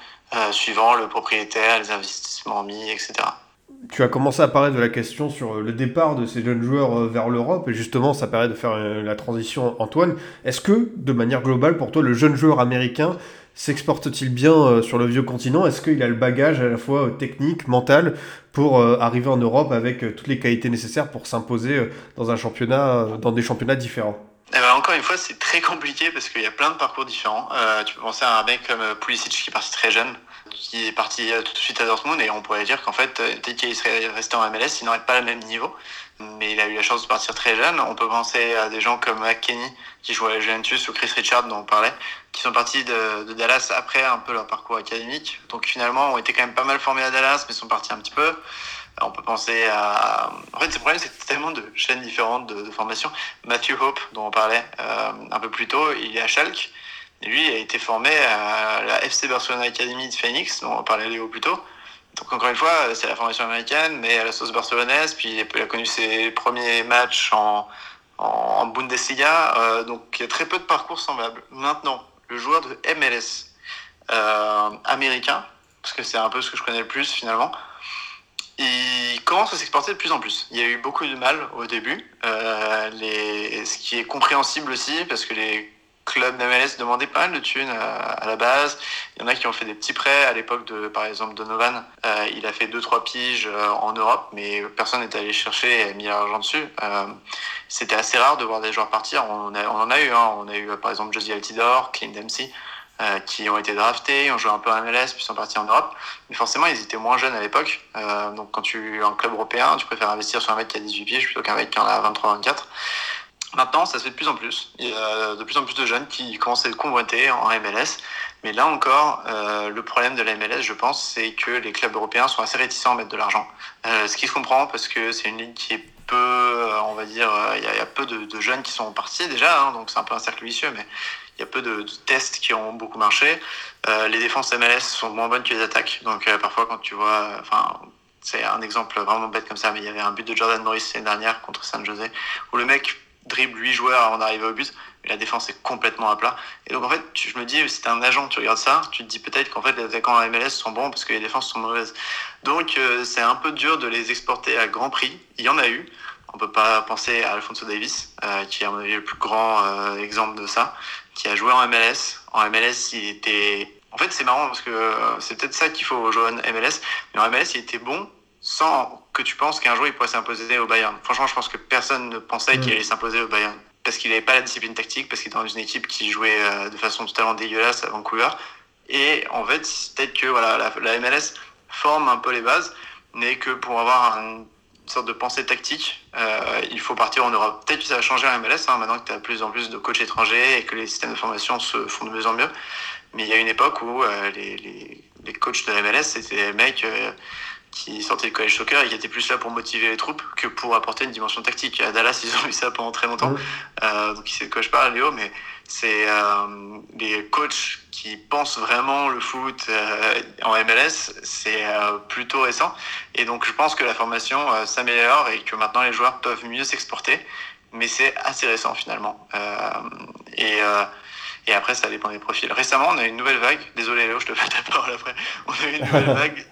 suivant le propriétaire, les investissements mis, etc. Tu as commencé à parler de la question sur le départ de ces jeunes joueurs vers l'Europe et justement ça permet de faire la transition Antoine. Est-ce que de manière globale pour toi le jeune joueur américain s'exporte-t-il bien euh, sur le vieux continent? Est-ce qu'il a le bagage à la fois euh, technique, mental, pour euh, arriver en Europe avec toutes les qualités nécessaires pour s'imposer dans un championnat, dans des championnats différents? Eh ben, encore une fois, c'est très compliqué parce qu'il y a plein de parcours différents. Tu peux penser à un mec comme Pulisic qui est parti très jeune, qui est parti tout de suite à Dortmund et on pourrait dire qu'en fait, dès qu'il serait resté en MLS, il n'aurait pas le même niveau. Mais il a eu la chance de partir très jeune. On peut penser à des gens comme Kenny qui joue à la Juventus ou Chris Richard dont on parlait, qui sont partis de, de, Dallas après un peu leur parcours académique. Donc finalement, ont été quand même pas mal formés à Dallas, mais sont partis un petit peu. On peut penser à. En fait, le problème, c'est tellement de chaînes différentes de, de, formation. Matthew Hope, dont on parlait euh, un peu plus tôt, il est à Schalke. Et lui, il a été formé à la FC Barcelona Academy de Phoenix, dont on parlait Léo plus tôt. Donc encore une fois, c'est la formation américaine, mais à la sauce barcelonaise. Puis il a connu ses premiers matchs en, en Bundesliga. Euh, donc il y a très peu de parcours semblables. Maintenant, le joueur de MLS euh, américain, parce que c'est un peu ce que je connais le plus finalement, il commence à s'exporter de plus en plus. Il y a eu beaucoup de mal au début, euh, les... ce qui est compréhensible aussi, parce que les clubs d'MLS demandaient pas mal de thunes à, la base. Il y en a qui ont fait des petits prêts à l'époque de, par exemple, Donovan. Euh, il a fait deux trois piges euh, en Europe, mais personne n'est allé chercher et mis l'argent dessus. Euh, C'était assez rare de voir des joueurs partir. On, a, on en a eu. Hein. On a eu par exemple Josie Altidore, Clint Dempsey. Euh, qui ont été draftés, ont joué un peu en MLS, puis sont partis en Europe. Mais forcément, ils étaient moins jeunes à l'époque. Euh, donc, quand tu es en club européen, tu préfères investir sur un mec qui a 18 pieds plutôt qu'un mec qui en a 23-24. Maintenant, ça se fait de plus en plus. Il y a de plus en plus de jeunes qui commencent à être convoités en MLS. Mais là encore, euh, le problème de la MLS, je pense, c'est que les clubs européens sont assez réticents à mettre de l'argent. Euh, ce qui se comprend parce que c'est une ligue qui est peu, euh, on va dire, il y, a, peu de, jeunes qui sont partis déjà, hein, donc c'est un peu un cercle vicieux, mais il y a peu de, de tests qui ont beaucoup marché. Les défenses MLS sont moins bonnes que les attaques, donc parfois quand tu vois, enfin, c'est un exemple vraiment bête comme ça, mais il y avait un but de Jordan Morris l'année dernière contre San Jose, où le mec dribble 8 joueurs avant d'arriver au but, et la défense est complètement à plat. Et donc en fait, je me dis, si t'es un agent, tu regardes ça, tu te dis peut-être qu'en fait les attaquants en MLS sont bons parce que les défenses sont mauvaises. Donc euh, c'est un peu dur de les exporter à grand prix. Il y en a eu. On peut pas penser à Alfonso Davis, euh, qui est à mon avis le plus grand euh, exemple de ça, qui a joué en MLS. En MLS, il était... En fait, c'est marrant parce que euh, c'est peut-être ça qu'il faut jouer en MLS. Mais en MLS, il était bon sans que tu penses qu'un jour il pourrait s'imposer au Bayern. Franchement, je pense que personne ne pensait mmh. qu'il allait s'imposer au Bayern parce qu'il n'avait pas la discipline tactique, parce qu'il était dans une équipe qui jouait euh, de façon totalement dégueulasse à Vancouver. Et en fait, peut-être que voilà, la, la, MLS forme un peu les bases, mais que pour avoir une sorte de pensée tactique, euh, il faut partir en Europe. Peut-être que ça va changer en MLS, hein, maintenant que tu as de plus en plus de coachs étrangers et que les systèmes de formation se font de mieux en mieux. Mais il y a une époque où euh, les, les, les, coachs de la MLS, c'était des mecs qui sortaient du college soccer et qui étaient plus là pour motiver les troupes que pour apporter une dimension tactique. À Dallas, ils ont eu ça pendant très longtemps. Euh, donc, il sait de quoi je parle, Léo, mais c'est euh, les coachs qui pensent vraiment le foot euh, en MLS, c'est euh, plutôt récent. Et donc, je pense que la formation euh, s'améliore et que maintenant les joueurs peuvent mieux s'exporter. Mais c'est assez récent finalement. et et après, ça dépend des profils. Récemment, on a eu une nouvelle vague. Désolé, Léo, je te fais ta parole après. On a eu une nouvelle vague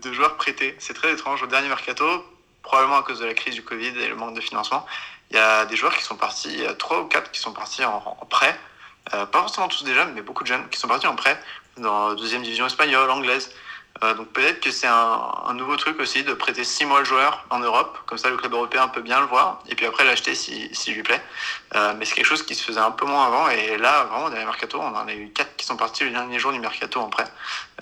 de, joueurs prêtés. C'est très étrange. Au dernier mercato, probablement à cause de la crise du Covid et le manque de financement, il y a des joueurs qui sont partis, il y a trois ou quatre qui sont partis en, prêt. Euh, pas forcément tous des jeunes, mais beaucoup de jeunes qui sont partis en prêt dans la deuxième division espagnole, anglaise. Euh, donc peut-être que c'est un, un, nouveau truc aussi de prêter six mois le joueur en Europe, comme ça le club européen peut bien le voir, et puis après l'acheter s'il si, si lui plaît. Euh, mais c'est quelque chose qui se faisait un peu moins avant, et là vraiment dans les mercato, on en a eu quatre qui sont partis le dernier jour du mercato en prêt.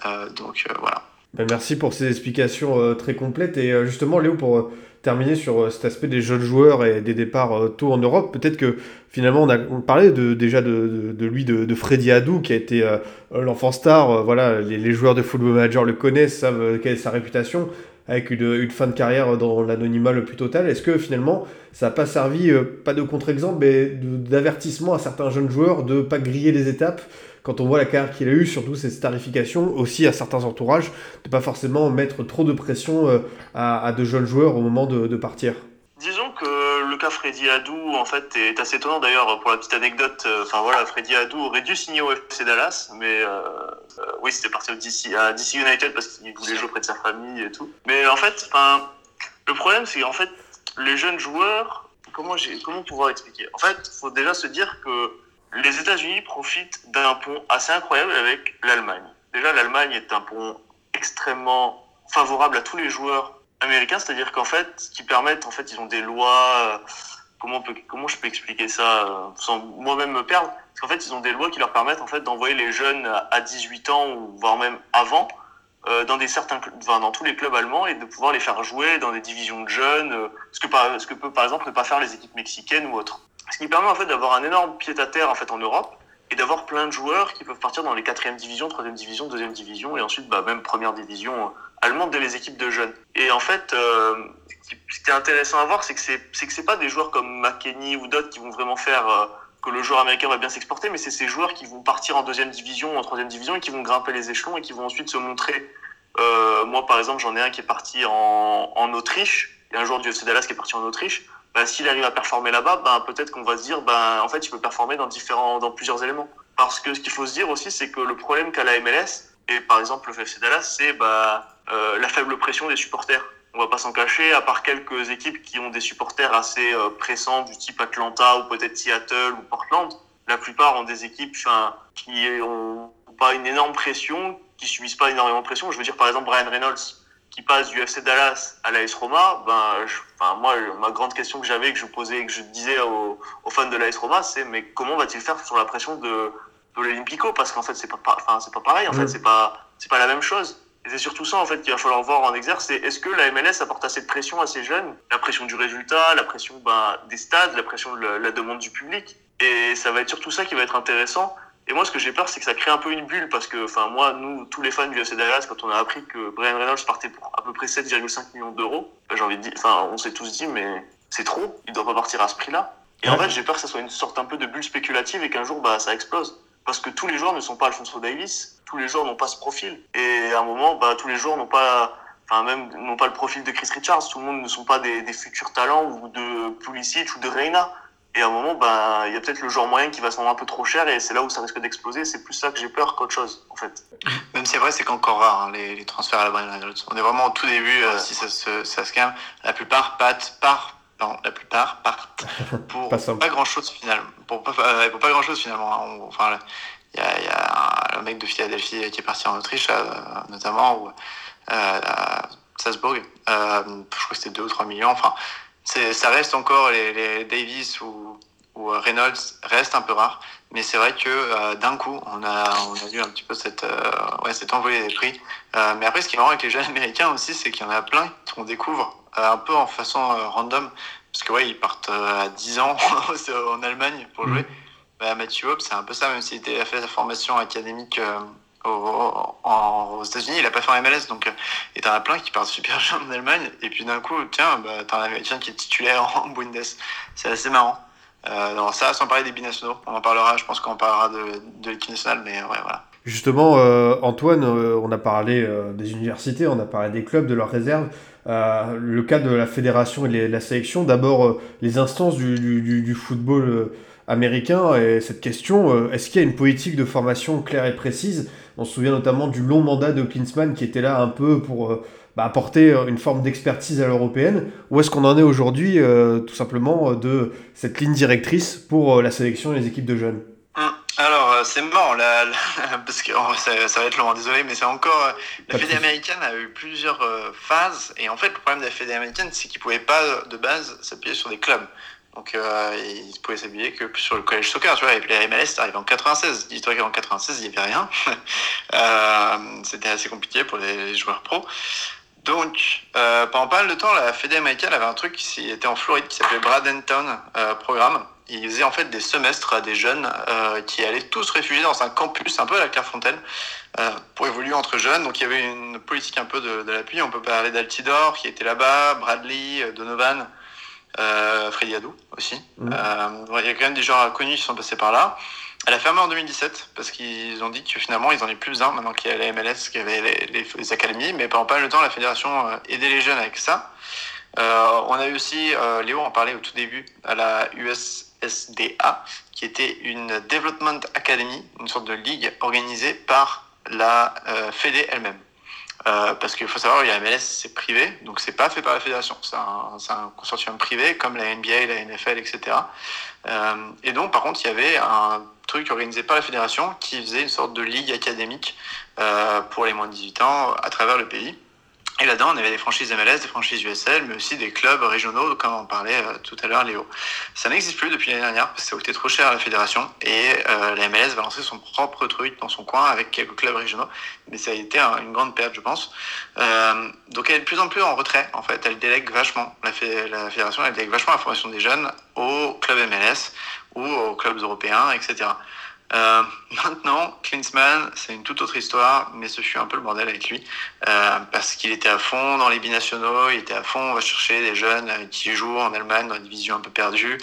Euh, donc voilà. Ben merci pour ces explications euh, très complètes, et euh, justement Léo, pour terminer sur cet aspect des jeunes joueurs et des départs tôt en Europe, peut-être que finalement on a de, déjà de, lui de, Freddy Adou qui a été euh, l'enfant star. Euh, voilà les, joueurs de football manager le connaissent savent euh, quelle est sa réputation avec une, une fin de carrière dans l'anonymat le plus total. Est-ce que finalement ça n'a pas servi pas de contre-exemple mais d'avertissement à certains jeunes joueurs de pas griller les étapes quand on voit la carrière qu'il a eue, surtout cette starification, aussi à certains entourages, de pas forcément mettre trop de pression à, à de jeunes joueurs au moment de, partir. Disons que le cas Freddy Adou en fait est assez étonnant d'ailleurs pour la petite anecdote. Enfin voilà, Freddy Adou aurait dû signer au FC Dallas, mais euh, euh, oui, c'était parti au DC, à DC United parce qu'il voulait jouer près de sa famille et tout. Mais en fait, le problème c'est en fait les jeunes joueurs. Comment comment pouvoir expliquer? En fait, faut déjà se dire que les États-Unis profitent d'un pont assez incroyable avec l'Allemagne. Déjà, l'Allemagne est un pont extrêmement favorable à tous les joueurs américains, c'est-à-dire qu'en fait, qui permettent, en fait, ils ont des lois, comment, peut, comment je peux expliquer ça euh, sans moi-même me perdre? Parce qu'en fait, ils ont des lois qui leur permettent en fait d'envoyer les jeunes à 18 ans ou voire même avant euh, dans des certains, enfin, dans tous les clubs allemands et de pouvoir les faire jouer dans des divisions de jeunes, euh, ce que ce que peut par exemple ne pas faire les équipes mexicaines ou autres. Ce qui permet en fait d'avoir un énorme pied à terre en fait en Europe et d'avoir plein de joueurs qui peuvent partir dans les quatrième divisions, troisième division, deuxième division et ensuite bah, même première division allemande dès les équipes de jeunes. Et en fait, euh, ce qui est intéressant à voir, c'est que c'est que c'est pas des joueurs comme McKenny ou d'autres qui vont vraiment faire euh, que le joueur américain va bien s'exporter, mais c'est ces joueurs qui vont partir en deuxième division, en troisième division et qui vont grimper les échelons et qui vont ensuite se montrer. Euh, moi, par exemple, j'en ai un qui est parti en, en Autriche. Il y a un joueur du FC Dallas qui est parti en Autriche. Bah, s'il arrive à performer là-bas, bah, peut-être qu'on va se dire, bah, en fait, il peut performer dans différents, dans plusieurs éléments. Parce que ce qu'il faut se dire aussi, c'est que le problème qu'a la MLS, et par exemple le FC Dallas, c'est bah, euh, la faible pression des supporters. On va pas s'en cacher, à part quelques équipes qui ont des supporters assez euh, pressants du type Atlanta ou peut-être Seattle ou Portland. La plupart ont des équipes qui ont pas une énorme pression, qui subissent pas énormément de pression. Je veux dire par exemple Brian Reynolds qui passe du FC Dallas à l'AS Roma, ben, je, moi, ma grande question que j'avais, que je posais, que je disais aux, aux fans de l'AS Roma, c'est mais comment va-t-il faire sur la pression de, de l'Olympico? Parce qu'en fait, c'est pas, enfin, c'est pas pareil. En fait, c'est pas, c'est pas la même chose. Et c'est surtout ça en fait qu'il va falloir voir en exerce, c'est est-ce que la MLS apporte assez de pression à ces jeunes? La pression du résultat, la pression ben, des stades, la pression de la, la demande du public. Et ça va être surtout ça qui va être intéressant. Et moi, ce que j'ai peur, c'est que ça crée un peu une bulle parce que, enfin, moi, nous, tous les fans du FC Dallas, quand on a appris que Brian Reynolds partait pour à peu près 7,5 millions d'euros, ben, j'ai envie de dire, enfin, on s'est tous dit, mais c'est trop, il doit pas partir à ce prix-là. Et en fait, j'ai peur que ça soit une sorte un peu de bulle spéculative et qu'un jour, bah, ça explose. Parce que tous les joueurs ne sont pas Alfonso Davis, tous les joueurs n'ont pas ce profil. Et à un moment, bah, tous les joueurs n'ont pas, enfin, même, n'ont pas le profil de Chris Richards. Tout le monde ne sont pas des, des futurs talents ou de Pulisic ou de Reina. Et à un moment, ben, il y a peut-être le joueur moyen qui va se vendre un peu trop cher et c'est là où ça risque d'exploser. C'est plus ça que j'ai peur qu'autre chose, en fait. Même si c'est vrai, c'est qu'encore rare, hein, les, les, transferts à la Brian Reynolds. On est vraiment au tout début, euh, si ça, se, ça se calme. La plupart partent, part, non, la plupart partent pour pas, pas grand chose finalement. Pour pas, euh, pour pas grand chose finalement. Hein. On, enfin, il y a, y a un, mec de Philadelphie qui est parti en Autriche, euh, notamment, ou à Salzbourg. je crois que c'était 2 ou 3 millions. Enfin, ça reste encore les, les Davis ou, ou, Reynolds reste un peu rare, mais c'est vrai que euh, d'un coup on a on a vu un petit peu cette euh, ouais cette envolée des prix. Euh, mais après ce qui est marrant avec les jeunes américains aussi, c'est qu'il y en a plein qu'on découvre un peu en façon random, parce que ouais ils partent à 10 ans en Allemagne pour jouer. Mmh. Bah, Matthew Hope, c'est un peu ça, même s'il a fait sa formation académique aux, États-Unis, il a pas fait en MLS, donc et t'en as plein qui partent super bien en Allemagne, et puis d'un coup, tiens, bah, t'as un Américain qui est titulaire en Bundes. C'est assez marrant. Euh, alors ça, sans parler des binationaux, on en parlera, je pense qu'on parlera de, l'équipe nationale, mais ouais, voilà. Justement, euh, Antoine, euh, on a parlé euh, des universités, on a parlé des clubs, de leurs réserves. Euh, le cas de la fédération et de la sélection, d'abord les instances du football américain et cette question, est-ce qu'il y a une politique de formation claire et précise? On se souvient notamment du long mandat de Klinsmann qui était là un peu pour bah, apporter une forme d'expertise à l'européenne. Où est-ce qu'on en est aujourd'hui, euh, tout simplement, de cette ligne directrice pour la sélection et les équipes de jeunes? Alors, c'est mort, là, parce que oh, ça, ça, va être long, désolé, mais c'est encore. La Fédé américaine a eu plusieurs euh, phases, et en fait, le problème de la Fédé américaine, c'est qu'ils ne pouvaient pas, de base, s'appuyer sur des clubs. Donc, euh, ils pouvaient s'appuyer que sur le collège soccer, tu vois. Et puis les MLS, arrivé en 96. Dis-toi qu'en 96, il n'y avait rien. euh, C'était assez compliqué pour les joueurs pros. Donc, euh, pendant pas mal de temps, la Fédé américaine avait un truc qui était en Floride qui s'appelait Bradenton euh, Programme. Ils faisaient en fait des semestres à des jeunes euh, qui allaient tous réfugier dans un campus, un peu à la Clairefontaine, euh, pour évoluer entre jeunes. Donc, il y avait une politique un peu de, de l'appui. On peut parler d'Altidor qui était là-bas, Bradley, Donovan euh, Freddy Adou aussi. Mmh. Euh, il y a quand même des joueurs connus qui sont passés par là. Elle a fermé en 2017 parce qu'ils ont dit que finalement ils en avaient plus besoin maintenant qu'il y a la MLS, qu'il y avait les, les, les, académies. Mais pendant pas mal de temps, la fédération euh, aidait les jeunes avec ça. Euh, on a eu aussi, euh, Léo en parlait au tout début, à la USSDA, qui était une Development Academy, une sorte de ligue organisée par la euh, Fédé elle-même. Euh, parce qu'il faut savoir, la MLS c'est privé, donc c'est pas fait par la fédération, c'est un, un, consortium privé comme la NBA, la NFL, etc. Euh, et donc par contre, il y avait un truc organisé par la fédération qui faisait une sorte de ligue académique euh, pour les moins de 18 ans à travers le pays. Et là-dedans, on avait des franchises MLS, des franchises USL, mais aussi des clubs régionaux, comme on parlait euh, tout à l'heure, Léo. Ça n'existe plus depuis l'année dernière parce que ça coûté trop cher à la fédération et euh, la MLS va lancer son propre truc dans son coin avec quelques clubs régionaux. Mais ça a été une grande perte, je pense. Euh, donc elle est de plus en plus en retrait, en fait. Elle délègue vachement, la fédération, elle délègue vachement la formation des jeunes aux clubs MLS ou aux clubs européens, etc. Euh, maintenant, Klinsmann, c'est une toute autre histoire, mais ce fut un peu le bordel avec lui, euh, parce qu'il était à fond dans les binationaux, il était à fond, on va chercher des jeunes qui jouent en Allemagne dans une division un peu perdue.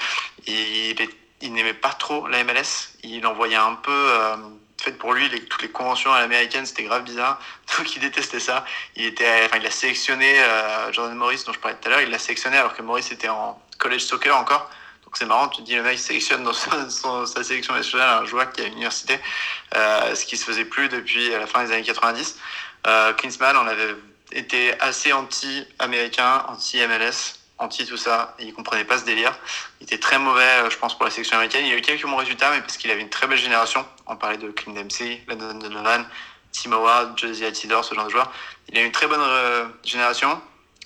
Il, n'aimait pas trop la MLS, il envoyait un peu... Euh, fait pour lui, toutes les conventions à l'américaine, c'était grave bizarre. Donc il détestait ça. Il était, enfin, il a sélectionné euh, Jordan Morris, dont je parlais tout à l'heure. Il l'a sélectionné alors que Morris était en college soccer encore. Donc c'est marrant, tu te dis le mec sélectionne dans sa, sélection nationale un joueur qui a une université, euh, ce qui se faisait plus depuis la fin des années 90. Euh, Klinsmann, on avait été assez anti-américain, anti-MLS, anti tout ça. il comprenait pas ce délire. Il était très mauvais, euh, je pense, pour la sélection américaine. Il a eu quelques bons résultats, mais parce qu'il avait une très belle génération. On parlait de Clint Dempsey, Landon Donovan, Tim Howard, Josie Altidore, ce genre de joueurs. Il a eu une très bonne euh, génération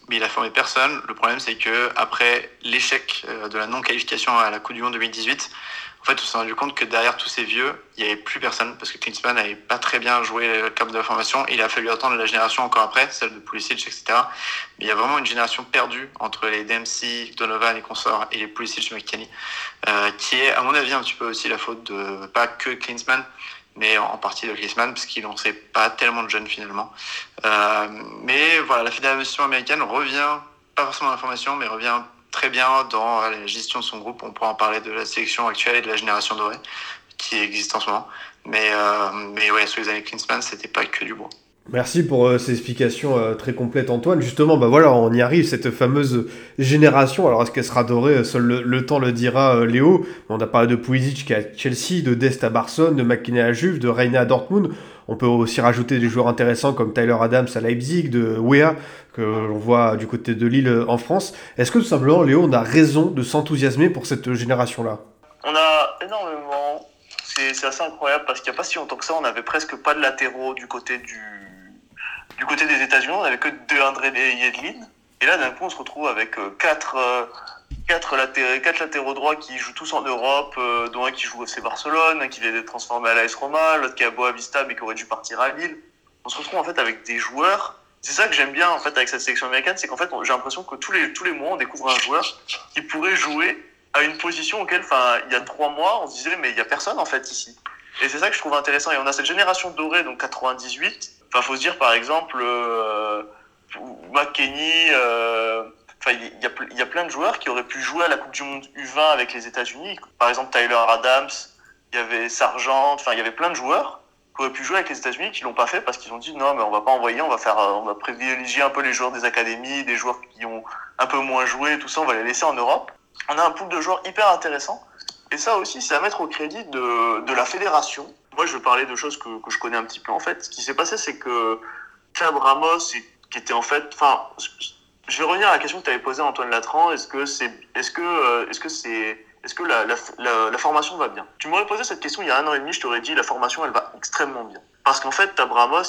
mais il a formé personne. Le problème, c'est que après l'échec euh, de la non-qualification à la Coupe du Monde 2018, en fait, on s'est rendu compte que derrière tous ces vieux, il n'y avait plus personne parce que Klinsmann n'avait pas très bien joué le cap de la formation. il a fallu attendre la génération encore après, celle de Pulisic, etc. Mais il y a vraiment une génération perdue entre les Dempsey, Donovan et consorts et les Pulisic, McKenny, euh, qui est, à mon avis, un petit peu aussi la faute de pas que Klinsmann, mais en partie de Griezmann, parce qu'il n'en sait pas tellement de jeunes finalement. Euh, mais voilà, la fédération américaine revient, pas forcément dans la formation, mais revient très bien dans la gestion de son groupe. On pourra en parler de la sélection actuelle et de la génération dorée qui existe en ce moment. Mais, euh, mais ouais, sous les années Klinsmann, c'était pas que du bois. Merci pour euh, ces explications euh, très complètes Antoine. Justement, bah voilà, on y arrive, cette fameuse génération. Alors est-ce qu'elle sera dorée Seul le, temps le dira, euh, Léo? On a parlé de Pulisic qui est à Chelsea, de Dest à Barcelone, de McKinney à Juve, de Reina à Dortmund. On peut aussi rajouter des joueurs intéressants comme Tyler Adams à Leipzig, de Wea que l'on voit du côté de Lille en France. Est-ce que tout simplement, Léo, on a raison de s'enthousiasmer pour cette génération-là? On a énormément. C'est assez incroyable parce qu'il n'y a pas si longtemps que ça, on n'avait presque pas de latéraux du côté du du côté des États-Unis, on n'avait que deux André Yedlin. Et là, d'un coup, on se retrouve avec euh, quatre, euh, quatre, latéraux, quatre latéraux droits qui jouent tous en Europe, euh, dont un qui joue au FC Barcelone, un qui vient d'être transformé à l'AS Roma, l'autre qui est à Boavista mais qui aurait dû partir à Lille. On se retrouve en fait avec des joueurs. C'est ça que j'aime bien en fait avec cette sélection américaine, c'est qu'en fait j'ai l'impression que tous les tous les mois on découvre un joueur qui pourrait jouer à une position auquel, enfin, il y a trois mois, on se disait mais il y a personne en fait ici. Et c'est ça que je trouve intéressant. Et on a cette génération dorée, donc 98, Enfin, faut se dire par exemple, euh, euh, enfin, il y a, plein de joueurs qui auraient pu jouer à la Coupe du Monde U20 avec les États-Unis. Par exemple, Tyler Adams, il y avait Sargent, enfin, il y avait plein de joueurs qui auraient pu jouer avec les États-Unis qui l'ont pas fait parce qu'ils ont dit non, mais on va pas envoyer, on va faire, on va privilégier un peu les joueurs des académies, des joueurs qui ont un peu moins joué, tout ça, on va les laisser en Europe. On a un pool de joueurs hyper intéressant. Et ça aussi, c'est à mettre au crédit de la fédération moi, je veux parler de choses que, que je connais un petit peu. En fait, ce qui s'est passé, c'est que Fab Ramos, qui était en fait, enfin, je vais revenir à la question que tu avais posée Antoine Latran. Est-ce que c'est, est-ce que, euh, est-ce que c'est, est-ce que la, formation va bien? Tu m'aurais posé cette question il y a un an et demi, je t'aurais dit la formation, elle va extrêmement bien. Parce qu'en fait, Tab Ramos,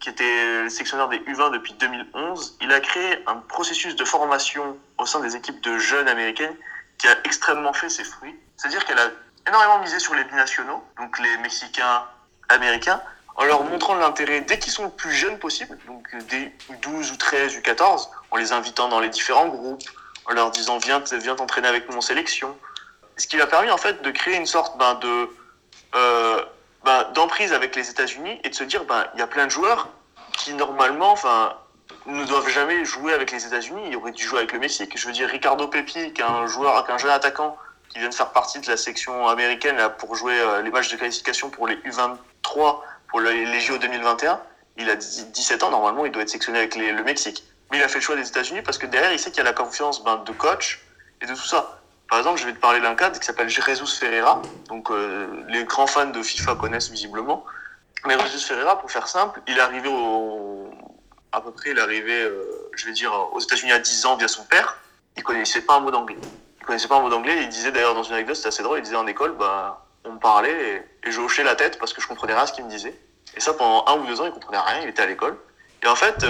qui était le sectionnaire des U20 depuis 2011, il a créé un processus de formation au sein des équipes de jeunes américaines qui a extrêmement fait ses fruits. C'est-à-dire qu'elle a énormément misé sur les binationaux, donc les Mexicains, Américains, en leur montrant l'intérêt dès qu'ils sont le plus jeunes possible, donc dès 12 ou 13 ou 14, en les invitant dans les différents groupes, en leur disant viens, viens t'entraîner avec nous en sélection. Ce qui a permis en fait de créer une sorte ben, de euh, ben, d'emprise avec les États-Unis et de se dire ben il y a plein de joueurs qui normalement enfin ne doivent jamais jouer avec les États-Unis, ils auraient dû jouer avec le Mexique. Je veux dire Ricardo Pepi, qui est un joueur, qui est un jeune attaquant qui vient de faire partie de la section américaine là, pour jouer euh, les matchs de qualification pour les U23 pour les, JO 2021. Il a 17 ans, normalement, il doit être sectionné avec le Mexique. Mais il a fait le choix des États-Unis parce que derrière, il sait qu'il y a la confiance ben, de coach et de tout ça. Par exemple, je vais te parler d'un cadre qui s'appelle Jesus Ferreira. Donc, euh, les grands fans de FIFA connaissent visiblement. Mais Jesus Ferreira, pour faire simple, il est arrivé à peu près, il est arrivé, euh, je vais dire, aux États-Unis à 10 ans via son père. Il connaissait pas un mot d'anglais connaissait pas un mot d'anglais. Il disait d'ailleurs dans une anecdote, c'était assez drôle, il disait en école, bah, on me parlait et, je hochais la tête parce que je comprenais rien à ce qu'il me disait. Et ça, pendant un ou deux ans, il comprenait rien, il était à l'école. Et en fait,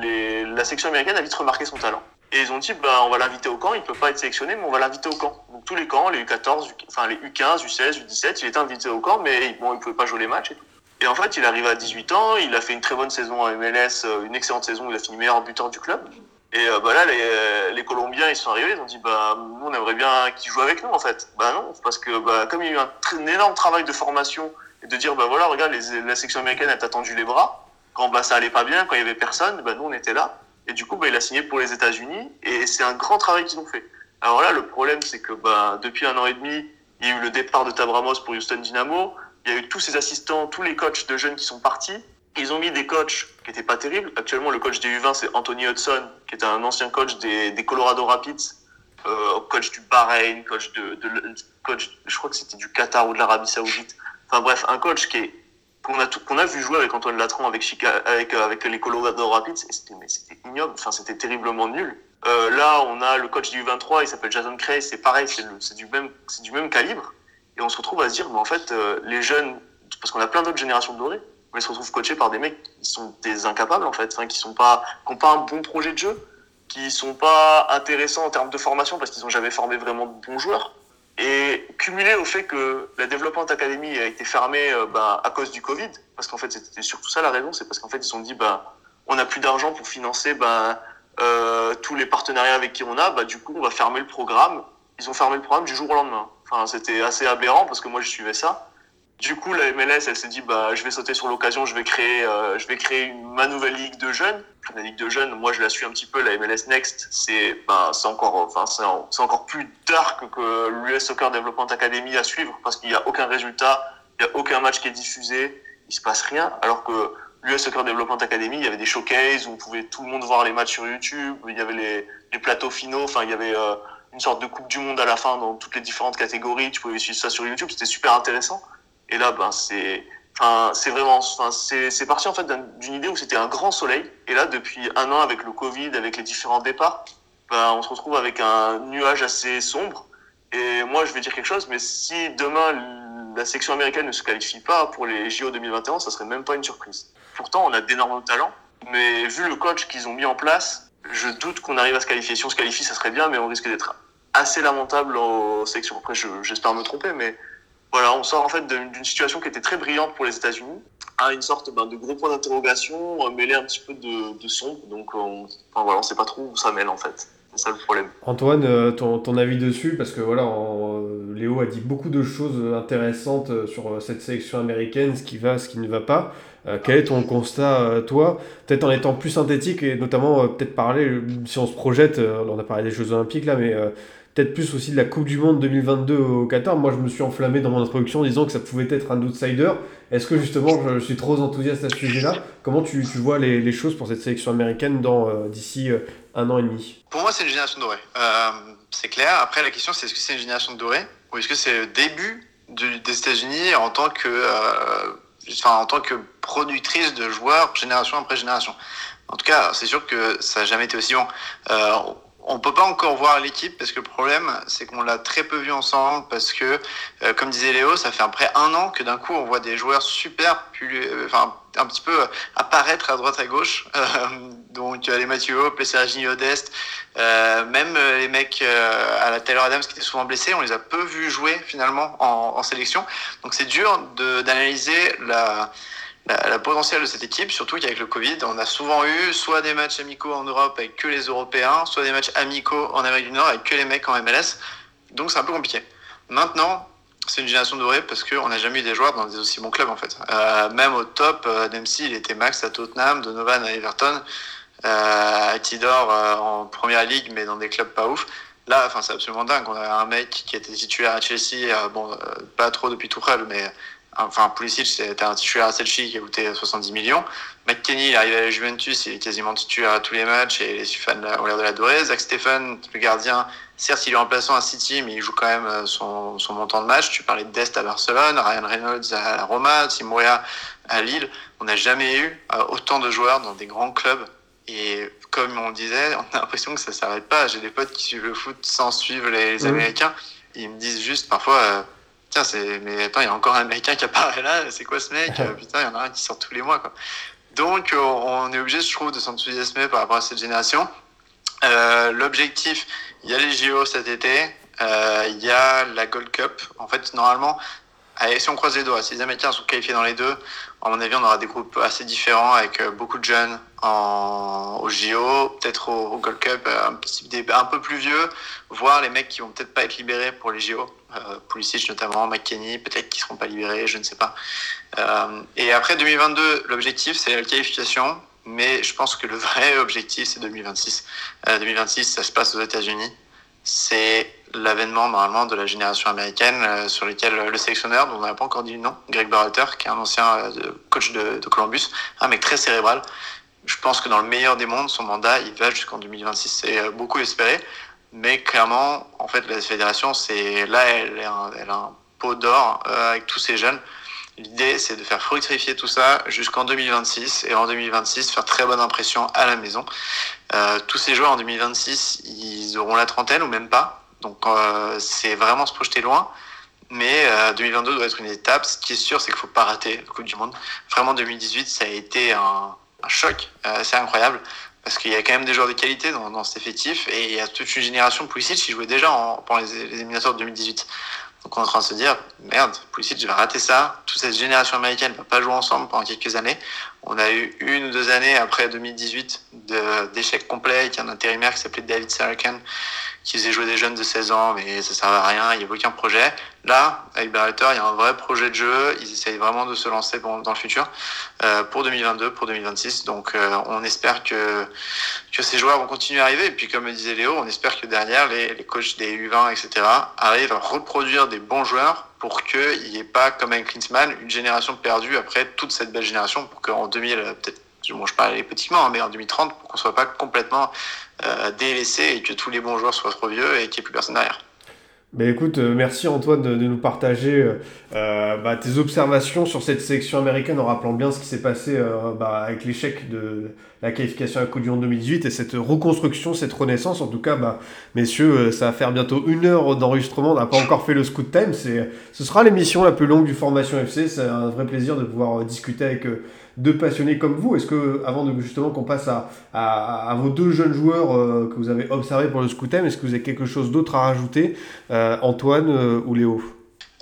les, la section américaine a vite remarqué son talent. Et ils ont dit, bah, on va l'inviter au camp, il peut pas être sélectionné, mais on va l'inviter au camp. Donc tous les camps, les U14, enfin les U15, U16, U17, il était invité au camp, mais bon, il pouvait pas jouer les matchs et tout. Et en fait, il arrive à 18 ans, il a fait une très bonne saison en MLS, une excellente saison, il a fini meilleur buteur du club. Et euh, bah là, les, les, Colombiens, ils sont arrivés, ils ont dit, bah, nous, on aimerait bien qu'ils jouent avec nous, en fait. Bah non, parce que bah, comme il y a eu un, énorme travail de formation et de dire, bah voilà, regarde, les, la section américaine a attendu les bras. Quand bah, ça allait pas bien, quand il y avait personne, bah, nous, on était là. Et du coup, bah, il a signé pour les États-Unis et c'est un grand travail qu'ils ont fait. Alors là, le problème, c'est que bah, depuis un an et demi, il y a eu le départ de Tabramos pour Houston Dynamo. Il y a eu tous ces assistants, tous les coachs de jeunes qui sont partis. Ils ont mis des coachs qui n'étaient pas terribles. Actuellement, le coach des U20, c'est Anthony Hudson, qui est un ancien coach des, Colorado Rapids, euh, coach du Bahreïn, coach de, coach, je crois que c'était du Qatar ou de l'Arabie Saoudite. Enfin bref, un coach qui est qu'on a qu'on a vu jouer avec Antoine Latran, avec euh, les Colorado Rapids, c'était ignoble. Enfin, c'était terriblement nul. Euh, là, on a le coach du U23, il s'appelle Jason Cray, c'est pareil, c'est du même du même calibre. Et on se retrouve à se dire, mais en fait, les jeunes, parce qu'on a plein d'autres générations de dorés, mais ils se retrouvent coachés par des mecs qui sont des incapables en fait, enfin, qui sont pas, qui ont pas un bon projet de jeu, qui sont pas intéressants en termes de formation parce qu'ils ont jamais formé vraiment de bons joueurs. Et cumulé au fait que la Development Academy a été fermée euh, bah, à cause du Covid, parce qu'en fait c'était surtout ça la raison, c'est parce qu'en fait ils se sont dit bah on n'a plus d'argent pour financer bah, euh, tous les partenariats avec qui on a, bah du coup on va fermer le programme. Ils ont fermé le programme du jour au lendemain. Enfin c'était assez aberrant parce que moi je suivais ça. Du coup, la MLS, elle s'est dit, bah, je vais sauter sur l'occasion, je vais créer, euh, je vais créer ma nouvelle ligue de jeunes. La ligue de jeunes, moi, je la suis un petit peu. La MLS Next, c'est, bah, c'est encore, enfin, c'est encore plus dark que l'US Soccer Development Academy à suivre parce qu'il n'y a aucun résultat, il n'y a aucun match qui est diffusé, il se passe rien. Alors que l'US Soccer Development Academy, il y avait des showcases où on pouvait tout le monde voir les matchs sur YouTube, il y avait les, les plateaux finaux, enfin, il y avait euh, une sorte de Coupe du Monde à la fin dans toutes les différentes catégories. Tu pouvais suivre ça sur YouTube, c'était super intéressant. Et là, ben, c'est, enfin, c'est vraiment, enfin, c'est, c'est parti en fait d'une idée où c'était un grand soleil. Et là, depuis un an, avec le Covid, avec les différents départs, ben, on se retrouve avec un nuage assez sombre. Et moi, je vais dire quelque chose, mais si demain la section américaine ne se qualifie pas pour les JO 2021, ça serait même pas une surprise. Pourtant, on a d'énormes talents, mais vu le coach qu'ils ont mis en place, je doute qu'on arrive à se qualifier. Si on se qualifie, ça serait bien, mais on risque d'être assez lamentable aux sections. Après, j'espère me tromper, mais voilà, on sort en fait d'une situation qui était très brillante pour les États-Unis à une sorte ben, de gros point d'interrogation euh, mêlé un petit peu de, sombre. Donc, on, enfin, voilà, on sait pas trop où ça mêle en fait. C'est ça le problème. Antoine, euh, ton, avis dessus, parce que voilà, Léo a dit beaucoup de choses intéressantes euh, sur cette sélection américaine, ce qui va, ce qui ne va pas. Euh, quel est ton constat, toi? Peut-être en étant plus synthétique et notamment peut-être parler, si on se projette, on a parlé des Jeux Olympiques là, mais peut-être plus aussi de la Coupe du Monde 2022 au Qatar. Moi, je me suis enflammé dans mon introduction en disant que ça pouvait être un outsider. Est-ce que justement, je, suis trop enthousiaste à ce sujet-là? Comment tu, vois les, choses pour cette sélection américaine dans euh, d'ici euh, un an et demi? Pour moi, c'est une génération dorée. Euh, c'est clair. Après, la question, c'est est-ce que c'est une génération dorée? Ou est-ce que c'est le début des États-Unis en tant que enfin, en tant que productrice de joueurs génération après génération? En tout cas, c'est sûr que ça n'a jamais été aussi bon. On peut pas encore voir l'équipe parce que le problème, c'est qu'on l'a très peu vu ensemble parce que, euh, comme disait Léo, ça fait après un an que d'un coup on voit des joueurs super, euh, enfin un petit peu apparaître à droite à gauche. Euh, donc les Mathieu Hope, les Serginho Odest, euh, même les mecs à la Taylor Adams qui étaient souvent blessés, on les a peu vus jouer finalement en, en sélection. Donc c'est dur d'analyser la la, la potentiel de cette équipe, surtout qu'avec le Covid, on a souvent eu soit des matchs amicaux en Europe avec que les Européens, soit des matchs amicaux en Amérique du Nord avec que les mecs en MLS. Donc c'est un peu compliqué. Maintenant, c'est une génération dorée parce qu'on n'a jamais eu des joueurs dans des aussi bons clubs en fait. Euh, même au top, euh, Dempsey, il était max à Tottenham, Donovan à Everton, euh, Tidor euh, en première ligue mais dans des clubs pas ouf. Là, enfin, c'est absolument dingue. On a un mec qui était titulaire à Chelsea, euh, bon, euh, pas trop depuis Tuchel, mais enfin Pulisic c'était un titulaire à Chelsea qui a coûté 70 millions. McKenny il arrive à la Juventus, il est quasiment titulaire à tous les matchs et les fans ont l'air de l'adorer. Zach Stephen, le gardien, certes il est remplaçant à City mais il joue quand même son, son montant de match. Tu parlais de Dest à Barcelone, Ryan Reynolds à la Roma, Tim Weah à Lille. On n'a jamais eu autant de joueurs dans des grands clubs et comme on disait, on a l'impression que ça s'arrête pas. J'ai des potes qui suivent le foot sans suivre les, Américains. Ils me disent juste parfois, euh, tiens, c'est, mais attends, il y a encore un Américain qui apparaît là. C'est quoi ce mec? Putain, il y en a un qui sort tous les mois, quoi. Donc, on est obligé, je trouve, de s'enthousiasmer par rapport à cette génération. Euh, L'objectif, il y a les JO cet été, euh, il y a la Gold Cup. En fait, normalement, allez, si on croise les doigts, si les Américains sont qualifiés dans les deux, à mon avis, on aura des groupes assez différents avec euh, beaucoup de jeunes en, au JO, peut-être au, au, Gold Cup, un, petit, un peu plus vieux, voire les mecs qui vont peut-être pas être libérés pour les JO. Euh, Pulisic notamment, McKenny, peut-être qu'ils seront pas libérés, je ne sais pas. Euh, et après 2022, l'objectif c'est la qualification, mais je pense que le vrai objectif c'est 2026. Euh, 2026, ça se passe aux États-Unis. C'est l'avènement normalement de la génération américaine euh, sur lequel le sélectionneur, dont on n'a pas encore dit le nom, Greg Berhalter, qui est un ancien euh, coach de, de, Columbus, un mec très cérébral. Je pense que dans le meilleur des mondes, son mandat, il va jusqu'en 2026. C'est euh, beaucoup espéré. Mais clairement, en fait, la fédération, c'est là, elle, elle a un pot d'or euh, avec tous ces jeunes. L'idée, c'est de faire fructifier tout ça jusqu'en 2026 et en 2026 faire très bonne impression à la maison. Euh, tous ces joueurs en 2026, ils auront la trentaine ou même pas. Donc euh, c'est vraiment se projeter loin. Mais euh, 2022 doit être une étape. Ce qui est sûr, c'est qu'il faut pas rater la Coupe du Monde. Vraiment, 2018, ça a été un, un choc. Euh, c'est incroyable parce qu'il y a quand même des joueurs de qualité dans, cet effectif et il y a toute une génération de Pulisic qui jouait déjà en, pendant les, les éliminatoires de 2018. Donc on est en train de se dire, merde, Pulisic va rater ça. Toute cette génération américaine ne va pas jouer ensemble pendant quelques années. On a eu une ou deux années après 2018 d'échecs complets avec un intérimaire qui s'appelait David Sarakan qui faisait jouer des jeunes de 16 ans, mais ça servait à rien, il n'y avait aucun projet. Là, avec Berhalter, il y a un vrai projet de jeu, ils essayent vraiment de se lancer dans le futur euh, pour 2022, pour 2026. Donc euh, on espère que, que ces joueurs vont continuer à arriver. Et puis comme le disait Léo, on espère que derrière, les, les coachs des U20, etc., arrivent à reproduire des bons joueurs pour qu'il n'y ait pas, comme avec Klinsmann, une génération perdue après toute cette belle génération, pour qu'en 2000, peut-être bon, je parle hypothétiquement, mais en 2030, pour qu'on soit pas complètement euh, délaissé et que tous les bons joueurs soient trop vieux et qu'il n'y ait plus personne derrière. Ben écoute, euh, merci Antoine de, de nous partager euh, bah, tes observations sur cette sélection américaine en rappelant bien ce qui s'est passé euh, bah, avec l'échec de la qualification à Coupe du Monde 2018 et cette reconstruction, cette renaissance. En tout cas, bah, messieurs, ça va faire bientôt une heure d'enregistrement. On n'a pas encore fait le scoot time. C'est, ce sera l'émission la plus longue du Formation FC. C'est un vrai plaisir de pouvoir discuter avec deux passionnés comme vous. Est-ce que, avant de justement qu'on passe à, vos deux jeunes joueurs euh, que vous avez observés pour le scoot time, est-ce que vous avez quelque chose d'autre à rajouter, euh, Antoine euh, ou Léo?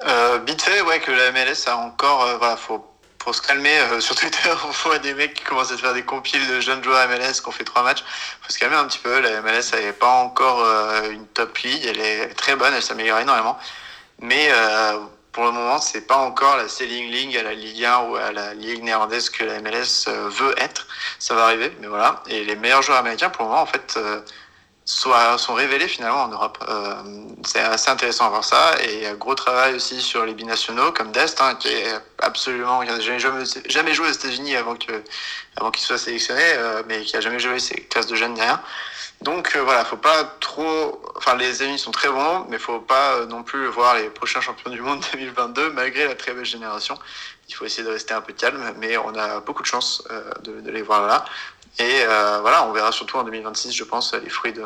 Euh, Vite fait, ouais, que la MLS a encore, voilà, faut faut se calmer sur Twitter. On voit des mecs qui commencent à faire des compiles de jeunes joueurs MLS qui ont fait trois matchs. Faut se calmer un petit peu. La MLS n'est pas encore une top league. Elle est très bonne. Elle s'améliore énormément. Mais euh, pour le moment, c'est pas encore la Selling League à la Ligue 1 ou à la Ligue néerlandaise que la MLS veut être. Ça va arriver, mais voilà. Et les meilleurs joueurs américains, pour le moment, en fait, soit, sont révélés finalement en Europe. Euh, c'est assez intéressant à voir ça. Et a gros travail aussi sur les binationaux, comme Dest, hein, qui est absolument, qui n'a jamais, joué aux États-Unis avant qu'il soit sélectionné, euh, mais qui a jamais joué ces classes de jeunes ni rien. Donc euh, voilà, faut pas trop. Enfin, les amis sont très bons, mais faut pas non plus voir les prochains champions du monde 2022, malgré la très belle génération. Il faut essayer de rester un peu calme, mais on a beaucoup de chance euh, de les voir là. Et euh, voilà, on verra surtout en 2026, je pense, les fruits de,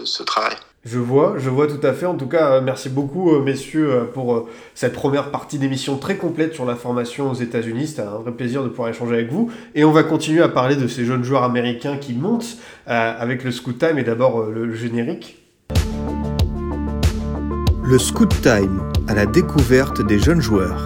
de, ce travail. Je vois, je vois tout à fait. En tout cas, merci beaucoup, messieurs, pour cette première partie d'émission très complète sur la formation aux États-Unis. C'était un vrai plaisir de pouvoir échanger avec vous. Et on va continuer à parler de ces jeunes joueurs américains qui montent euh, avec le Scoot Time et d'abord euh, le, le générique. Le Scoot Time à la découverte des jeunes joueurs.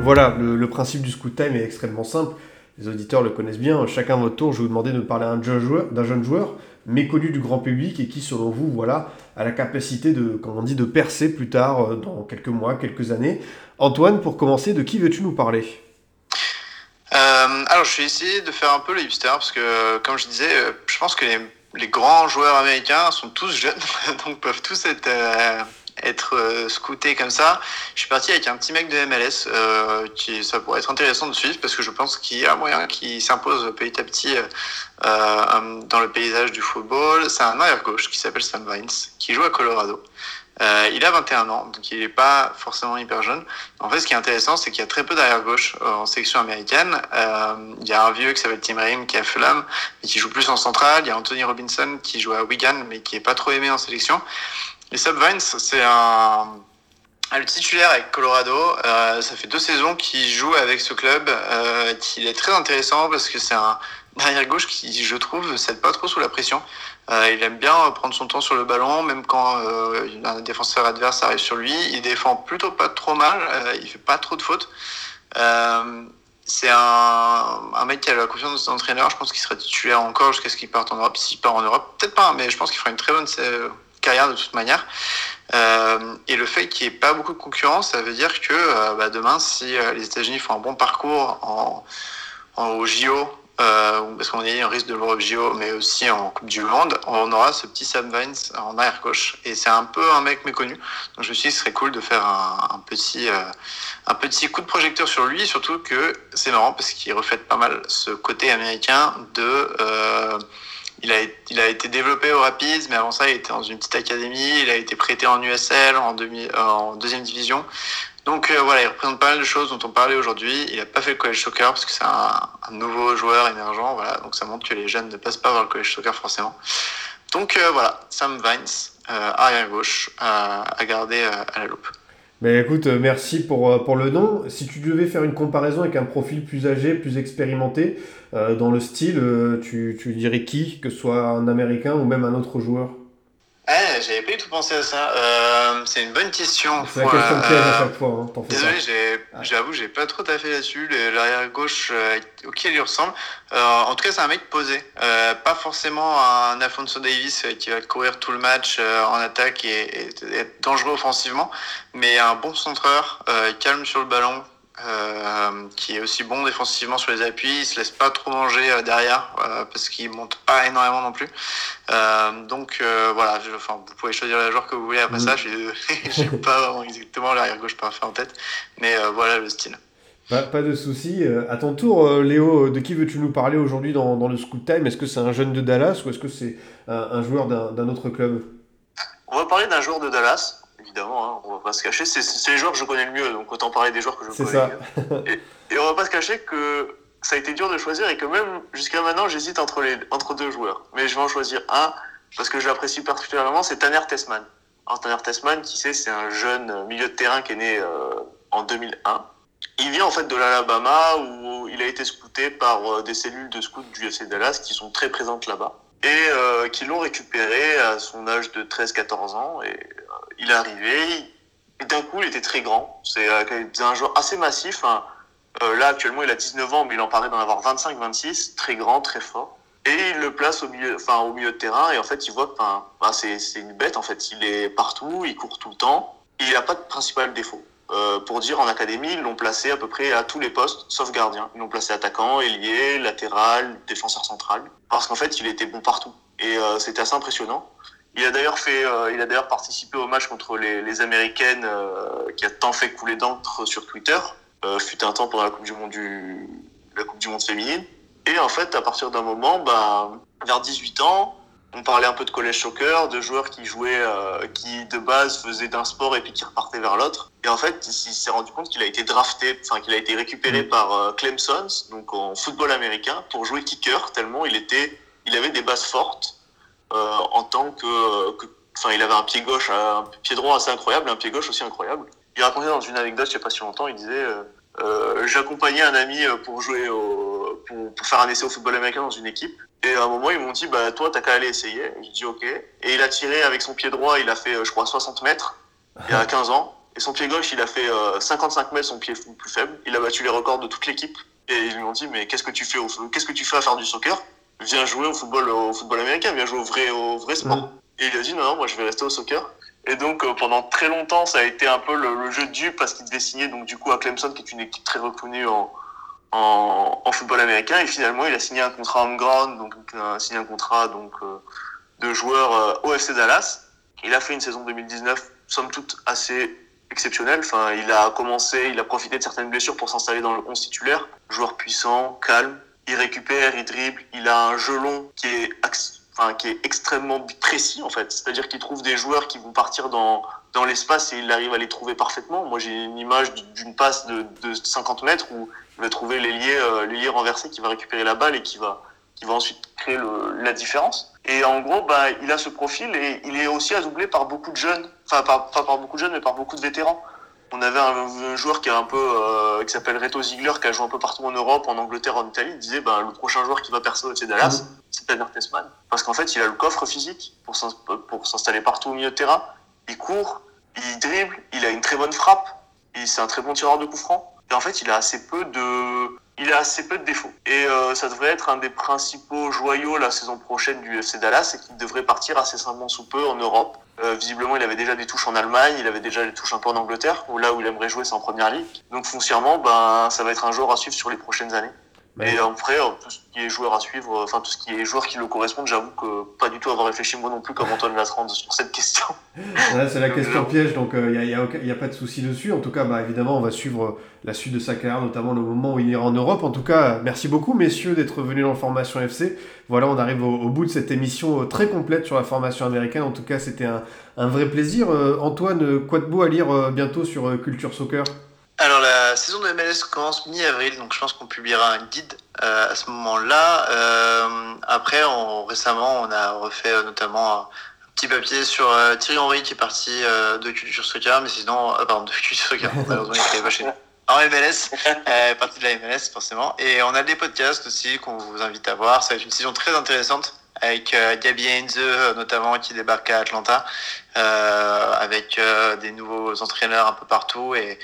Voilà, le, le principe du Scoot Time est extrêmement simple les auditeurs le connaissent bien, chacun votre tour, je vais vous demander de parler d'un jeune joueur, d'un jeune joueur méconnu du grand public et qui, selon vous, voilà, a la capacité de, comme on dit, de percer plus tard, dans quelques mois, quelques années. Antoine, pour commencer, de qui veux-tu nous parler? Euh, Alors, je vais essayer de faire un peu le hipster parce que, comme je disais, je pense que les, grands joueurs américains sont tous jeunes, donc peuvent tous être euh, être euh, scouté comme ça. Je suis parti avec un petit mec de MLS euh, qui ça pourrait être intéressant de suivre parce que je pense qu'il y a moyen qu'il s'impose petit à petit euh, dans le paysage du football. C'est un arrière gauche qui s'appelle Sam Vines qui joue à Colorado. Euh, il a 21 ans, donc il n'est pas forcément hyper jeune. En fait, ce qui est intéressant, c'est qu'il y a très peu d'arrière gauche en sélection américaine. Euh, il y a un vieux qui s'appelle Tim Ream qui à Fulham, mais qui joue plus en centrale. Il y a Anthony Robinson qui joue à Wigan, mais qui est pas trop aimé en sélection. Sub Vines, c'est un, le titulaire avec Colorado, euh, ça fait deux saisons qu'il joue avec ce club, euh, qu'il est très intéressant parce que c'est un arrière gauche qui, je trouve, cède pas trop sous la pression. Euh, il aime bien prendre son temps sur le ballon, même quand euh, un défenseur adverse arrive sur lui. Il défend plutôt pas trop mal, il fait pas trop de fautes. C'est un, un mec qui a la confiance de son entraîneur. Je pense qu'il sera titulaire encore jusqu'à ce qu'il parte en Europe. S'il part en Europe, peut-être pas, mais je pense qu'il fera une très bonne euh, carrière de toute manière. Euh, et le fait qu'il n'y ait pas beaucoup de concurrence, ça veut dire que euh, bah, demain, si euh, les États-Unis font un bon parcours en, au JO, parce qu'on est un risque de l'Europe JO, mais aussi en Coupe du Monde, on aura ce petit Sam Vines en arrière gauche. Et c'est un peu un mec méconnu. Donc je me suis dit, ce serait cool de faire un, petit, un petit coup de projecteur sur lui, surtout que c'est marrant parce qu'il reflète pas mal ce côté américain de il a, été développé au Rapids, mais avant ça, il était dans une petite académie. Il a été prêté en USL, euh, en deuxième division. Donc euh, voilà, il représente pas mal de choses dont on parlait aujourd'hui. Il a pas fait le college soccer parce que c'est un, nouveau joueur émergent. Voilà, donc ça montre que les jeunes ne passent pas vers le college soccer forcément. Donc euh, voilà, Sam Vines, arrière gauche, à garder à la loupe. Mais écoute, merci pour le nom. Si tu devais faire une comparaison avec un profil plus âgé, plus expérimenté, euh, dans le style, euh, tu, tu dirais qui Que ce soit un Américain ou même un autre joueur? Eh, j'avais pas du tout pensé à ça. Euh, c'est une bonne question. C'est la question piège à chaque fois. Hein, fais Désolé, Ah. j'avoue, j'ai pas trop taffé là-dessus. L'arrière gauche auquel il ressemble. En tout cas, c'est un mec posé. Pas forcément un Alfonso Davis qui va courir tout le match en attaque et, et- et être dangereux offensivement, mais un bon centreur, calme sur le ballon. Euh, qui est aussi bon défensivement sur les appuis, il se laisse pas trop manger euh, derrière euh, parce qu'il monte pas énormément non plus. Euh, donc euh, voilà, je- enfin, vous pouvez choisir la joueur que vous voulez après Mm. ça. J'ai j'ai pas vraiment exactement l'arrière gauche parfait en tête, mais euh, voilà le style. Pas, pas de souci. À ton tour, Léo, de qui veux-tu nous parler aujourd'hui dans, dans le Scoot Time? Est-ce que c'est un jeune de Dallas ou est-ce que c'est un, un joueur d'un d'un autre club? On va parler d'un joueur de Dallas, évidemment, hein, on va pas se cacher. C'est les joueurs que je connais le mieux, donc autant parler des joueurs que je connais ça. Et, et on va pas se cacher que ça a été dur de choisir et que même jusqu'à maintenant, j'hésite entre, les, entre deux joueurs. Mais je vais en choisir un parce que je l'apprécie particulièrement, c'est Tanner Tessman. Alors Tanner Tessman, qui sait, c'est un jeune milieu de terrain qui est né euh, en 2001. Il vient en fait de l'Alabama où il a été scouté par euh, des cellules de scouts du FC Dallas qui sont très présentes là-bas et euh, qui l'ont récupéré à son âge de 13-14 ans. Et il est arrivé, et d'un coup, il était très grand. C'est euh, un joueur assez massif. hein. Euh, là, actuellement, il a 19 ans, mais il en paraît d'en avoir 25-26. Très grand, très fort. Et il le place au milieu, enfin, au milieu de terrain. Et en fait, il voit que enfin, c'est une bête. En fait, il est partout, il court tout le temps. Il n'a pas de principal défaut. Euh, pour dire, en académie, ils l'ont placé à peu près à tous les postes, sauf gardien. Ils l'ont placé attaquant, ailier, latéral, défenseur central. Parce qu'en fait, il était bon partout. Et c'était assez impressionnant. Il a d'ailleurs fait, euh, il a d'ailleurs participé au match contre les, les Américaines, euh, qui a tant fait couler d'encre sur Twitter. Euh, fut un temps pendant la Coupe du Monde du, la Coupe du Monde féminine. Et en fait, à partir d'un moment, ben, vers 18 ans, on parlait un peu de collège soccer, de joueurs qui jouaient, euh, qui de base faisaient d'un sport et puis qui repartaient vers l'autre. Et en fait, il s'est rendu compte qu'il a été drafté, enfin qu'il a été récupéré par euh, Clemson, donc en football américain, pour jouer kicker tellement il était, il avait des bases fortes en tant que, enfin il avait un pied gauche, un pied droit assez incroyable, et un pied gauche aussi incroyable. Il racontait dans une anecdote, il y a pas si longtemps, il disait, euh, euh, j'accompagnais un ami euh, pour jouer au, pour, faire un essai au football américain dans une équipe. Et à un moment, ils m'ont dit, bah, toi, t'as qu'à aller essayer. J'ai dit, ok. Et il a tiré avec son pied droit, il a fait, euh, je crois, 60 mètres, il a 15 ans. Et son pied gauche, il a fait euh, 55 mètres, son pied plus faible. Il a battu les records de toute l'équipe. Et ils lui ont dit, mais qu'est-ce que tu fais au, qu'est-ce que tu fais à faire du soccer? Viens jouer au football, au football américain, viens jouer au vrai, au vrai sport. Mhm. Et il a dit, non, non, moi, je vais rester au soccer. Et donc, euh, pendant très longtemps, ça a été un peu le, le jeu de dupe parce qu'il devait signer, donc, du coup, à Clemson, qui est une équipe très reconnue en, en, en football américain. Et finalement, il a signé un contrat home ground, donc, il a signé un contrat, donc, euh, de joueur euh, au FC Dallas. Il a fait une saison 2019, somme toute, assez exceptionnelle. Enfin, il a commencé, il a profité de certaines blessures pour s'installer dans le 11 titulaire. Joueur puissant, calme. Il récupère, il dribble. Il a un jeu long qui est, enfin, qui est extrêmement précis, en fait. C'est-à-dire qu'il trouve des joueurs qui vont partir dans, dans l'espace et il arrive à les trouver parfaitement. Moi, j'ai une image d'une passe de, de 50 mètres où il va trouver l'ailier, euh, renversé qui va récupérer la balle et qui va, qui va ensuite créer la différence. Et en gros, bah, il a ce profil et il est aussi adoubé par beaucoup de jeunes, enfin pas par beaucoup de jeunes, mais par beaucoup de vétérans. On avait un, joueur qui est un peu, euh, qui s'appelle Reto Ziegler, qui a joué un peu partout en Europe, en Angleterre, en Italie. Il disait, ben, le prochain joueur qui va percer au Dallas, c'est Tanner Tessman. Parce qu'en fait, il a le coffre physique pour s'installer partout au milieu de terrain. Il court, il dribble, il a une très bonne frappe, c'est un très bon tireur de coups francs. Et en fait, il a assez peu de, il a assez peu de défauts. Et euh, ça devrait être un des principaux joyaux la saison prochaine du FC Dallas et qu'il devrait partir assez simplement sous peu en Europe. Euh, visiblement, il avait déjà des touches en Allemagne, il avait déjà des touches un peu en Angleterre, où là où il aimerait jouer, c'est en première ligue. Donc foncièrement, ben, ça va être un joueur à suivre sur les prochaines années. Et après, tout ce qui est joueur à suivre, enfin tout ce qui est joueur qui le correspondent, j'avoue que pas du tout avoir réfléchi moi non plus comme Antoine Latrande sur cette question. c'est la question piège, donc il euh, n'y a, a, pas de souci dessus. En tout cas, bah, évidemment, on va suivre la suite de sa carrière, notamment le moment où il ira en Europe. En tout cas, merci beaucoup, messieurs, d'être venus dans Formation FC. Voilà, on arrive au, bout de cette émission euh, très complète sur la formation américaine. En tout cas, c'était un, un, vrai plaisir. Euh, Antoine, quoi de beau à lire bientôt sur Culture Soccer? Alors la saison de MLS commence mi-avril, donc je pense qu'on publiera un guide euh, à ce moment-là. Euh, après, on, récemment, on a refait euh, notamment un petit papier sur Thierry Henry qui est parti de Culture Soccer, mais sinon, pardon, de Culture Soccer, malheureusement il n'est pas chez nous. En MLS, partie de la MLS forcément. Et on a des podcasts aussi qu'on vous invite à voir. Ça va être une saison très intéressante avec Gabi Heinze notamment qui débarque à Atlanta, avec des nouveaux entraîneurs un peu partout et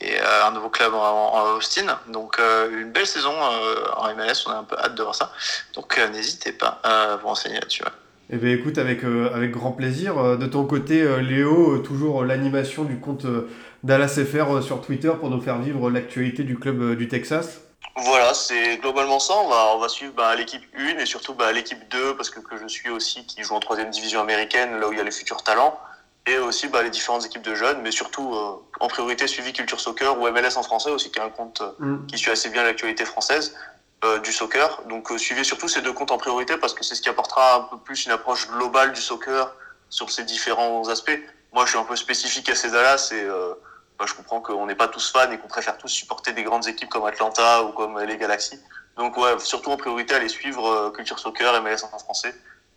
et euh, un nouveau club en, Austin. Donc euh, une belle saison euh, en MLS, on a un peu hâte de voir ça. Donc n'hésitez pas à vous renseigner là-dessus. Eh bien écoute, avec, avec grand plaisir. De ton côté, Léo, toujours l'animation du compte Dallas FR sur Twitter pour nous faire vivre l'actualité du club du Texas. Voilà, c'est globalement ça. On va, on va suivre bah, l'équipe 1 et surtout bah, l'équipe 2 parce que, que je suis aussi qui joue en troisième division américaine, là où il y a les futurs talents et aussi bah, les différentes équipes de jeunes, mais surtout euh, en priorité suivi Culture Soccer ou MLS en français aussi, qui est un compte euh, mm. qui suit assez bien l'actualité française euh, du soccer. Donc suivez surtout ces deux comptes en priorité parce que c'est ce qui apportera un peu plus une approche globale du soccer sur ces différents aspects. Moi, je suis un peu spécifique à ces Dallas et bah, je comprends qu'on n'est pas tous fans et qu'on préfère tous supporter des grandes équipes comme Atlanta ou comme les Galaxies. Donc ouais, surtout en priorité, allez suivre Culture Soccer, MLS en français.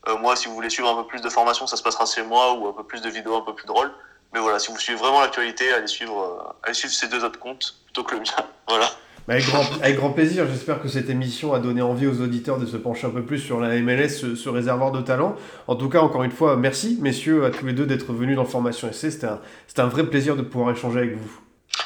Euh, moi, si vous voulez suivre un peu plus de formation, ça se passera chez moi ou un peu plus de vidéos un peu plus drôles. Mais voilà, si vous suivez vraiment l'actualité, allez suivre, euh, allez suivre ces deux autres comptes plutôt que le mien. voilà. Bah, avec, grand, avec grand plaisir, j'espère que cette émission a donné envie aux auditeurs de se pencher un peu plus sur la MLS, ce, réservoir de talent. En tout cas, encore une fois, merci messieurs à tous les deux d'être venus dans Formation SC. C'était un, un, vrai plaisir de pouvoir échanger avec vous.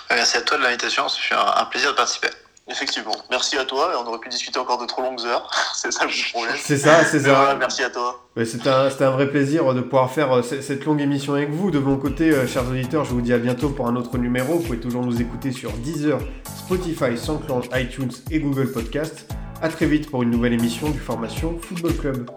Merci à toi de l'invitation, c'est un plaisir de participer. Effectivement. Merci à toi. On aurait pu discuter encore de trop longues heures. c'est ça le problème. C'est ça, c'est ça. merci à toi. C'était un, un, vrai plaisir de pouvoir faire euh, cette longue émission avec vous. De mon côté, euh, chers auditeurs, je vous dis à bientôt pour un autre numéro. Vous pouvez toujours nous écouter sur Deezer, Spotify, SoundCloud, iTunes et Google Podcast. À très vite pour une nouvelle émission du Formation Football Club.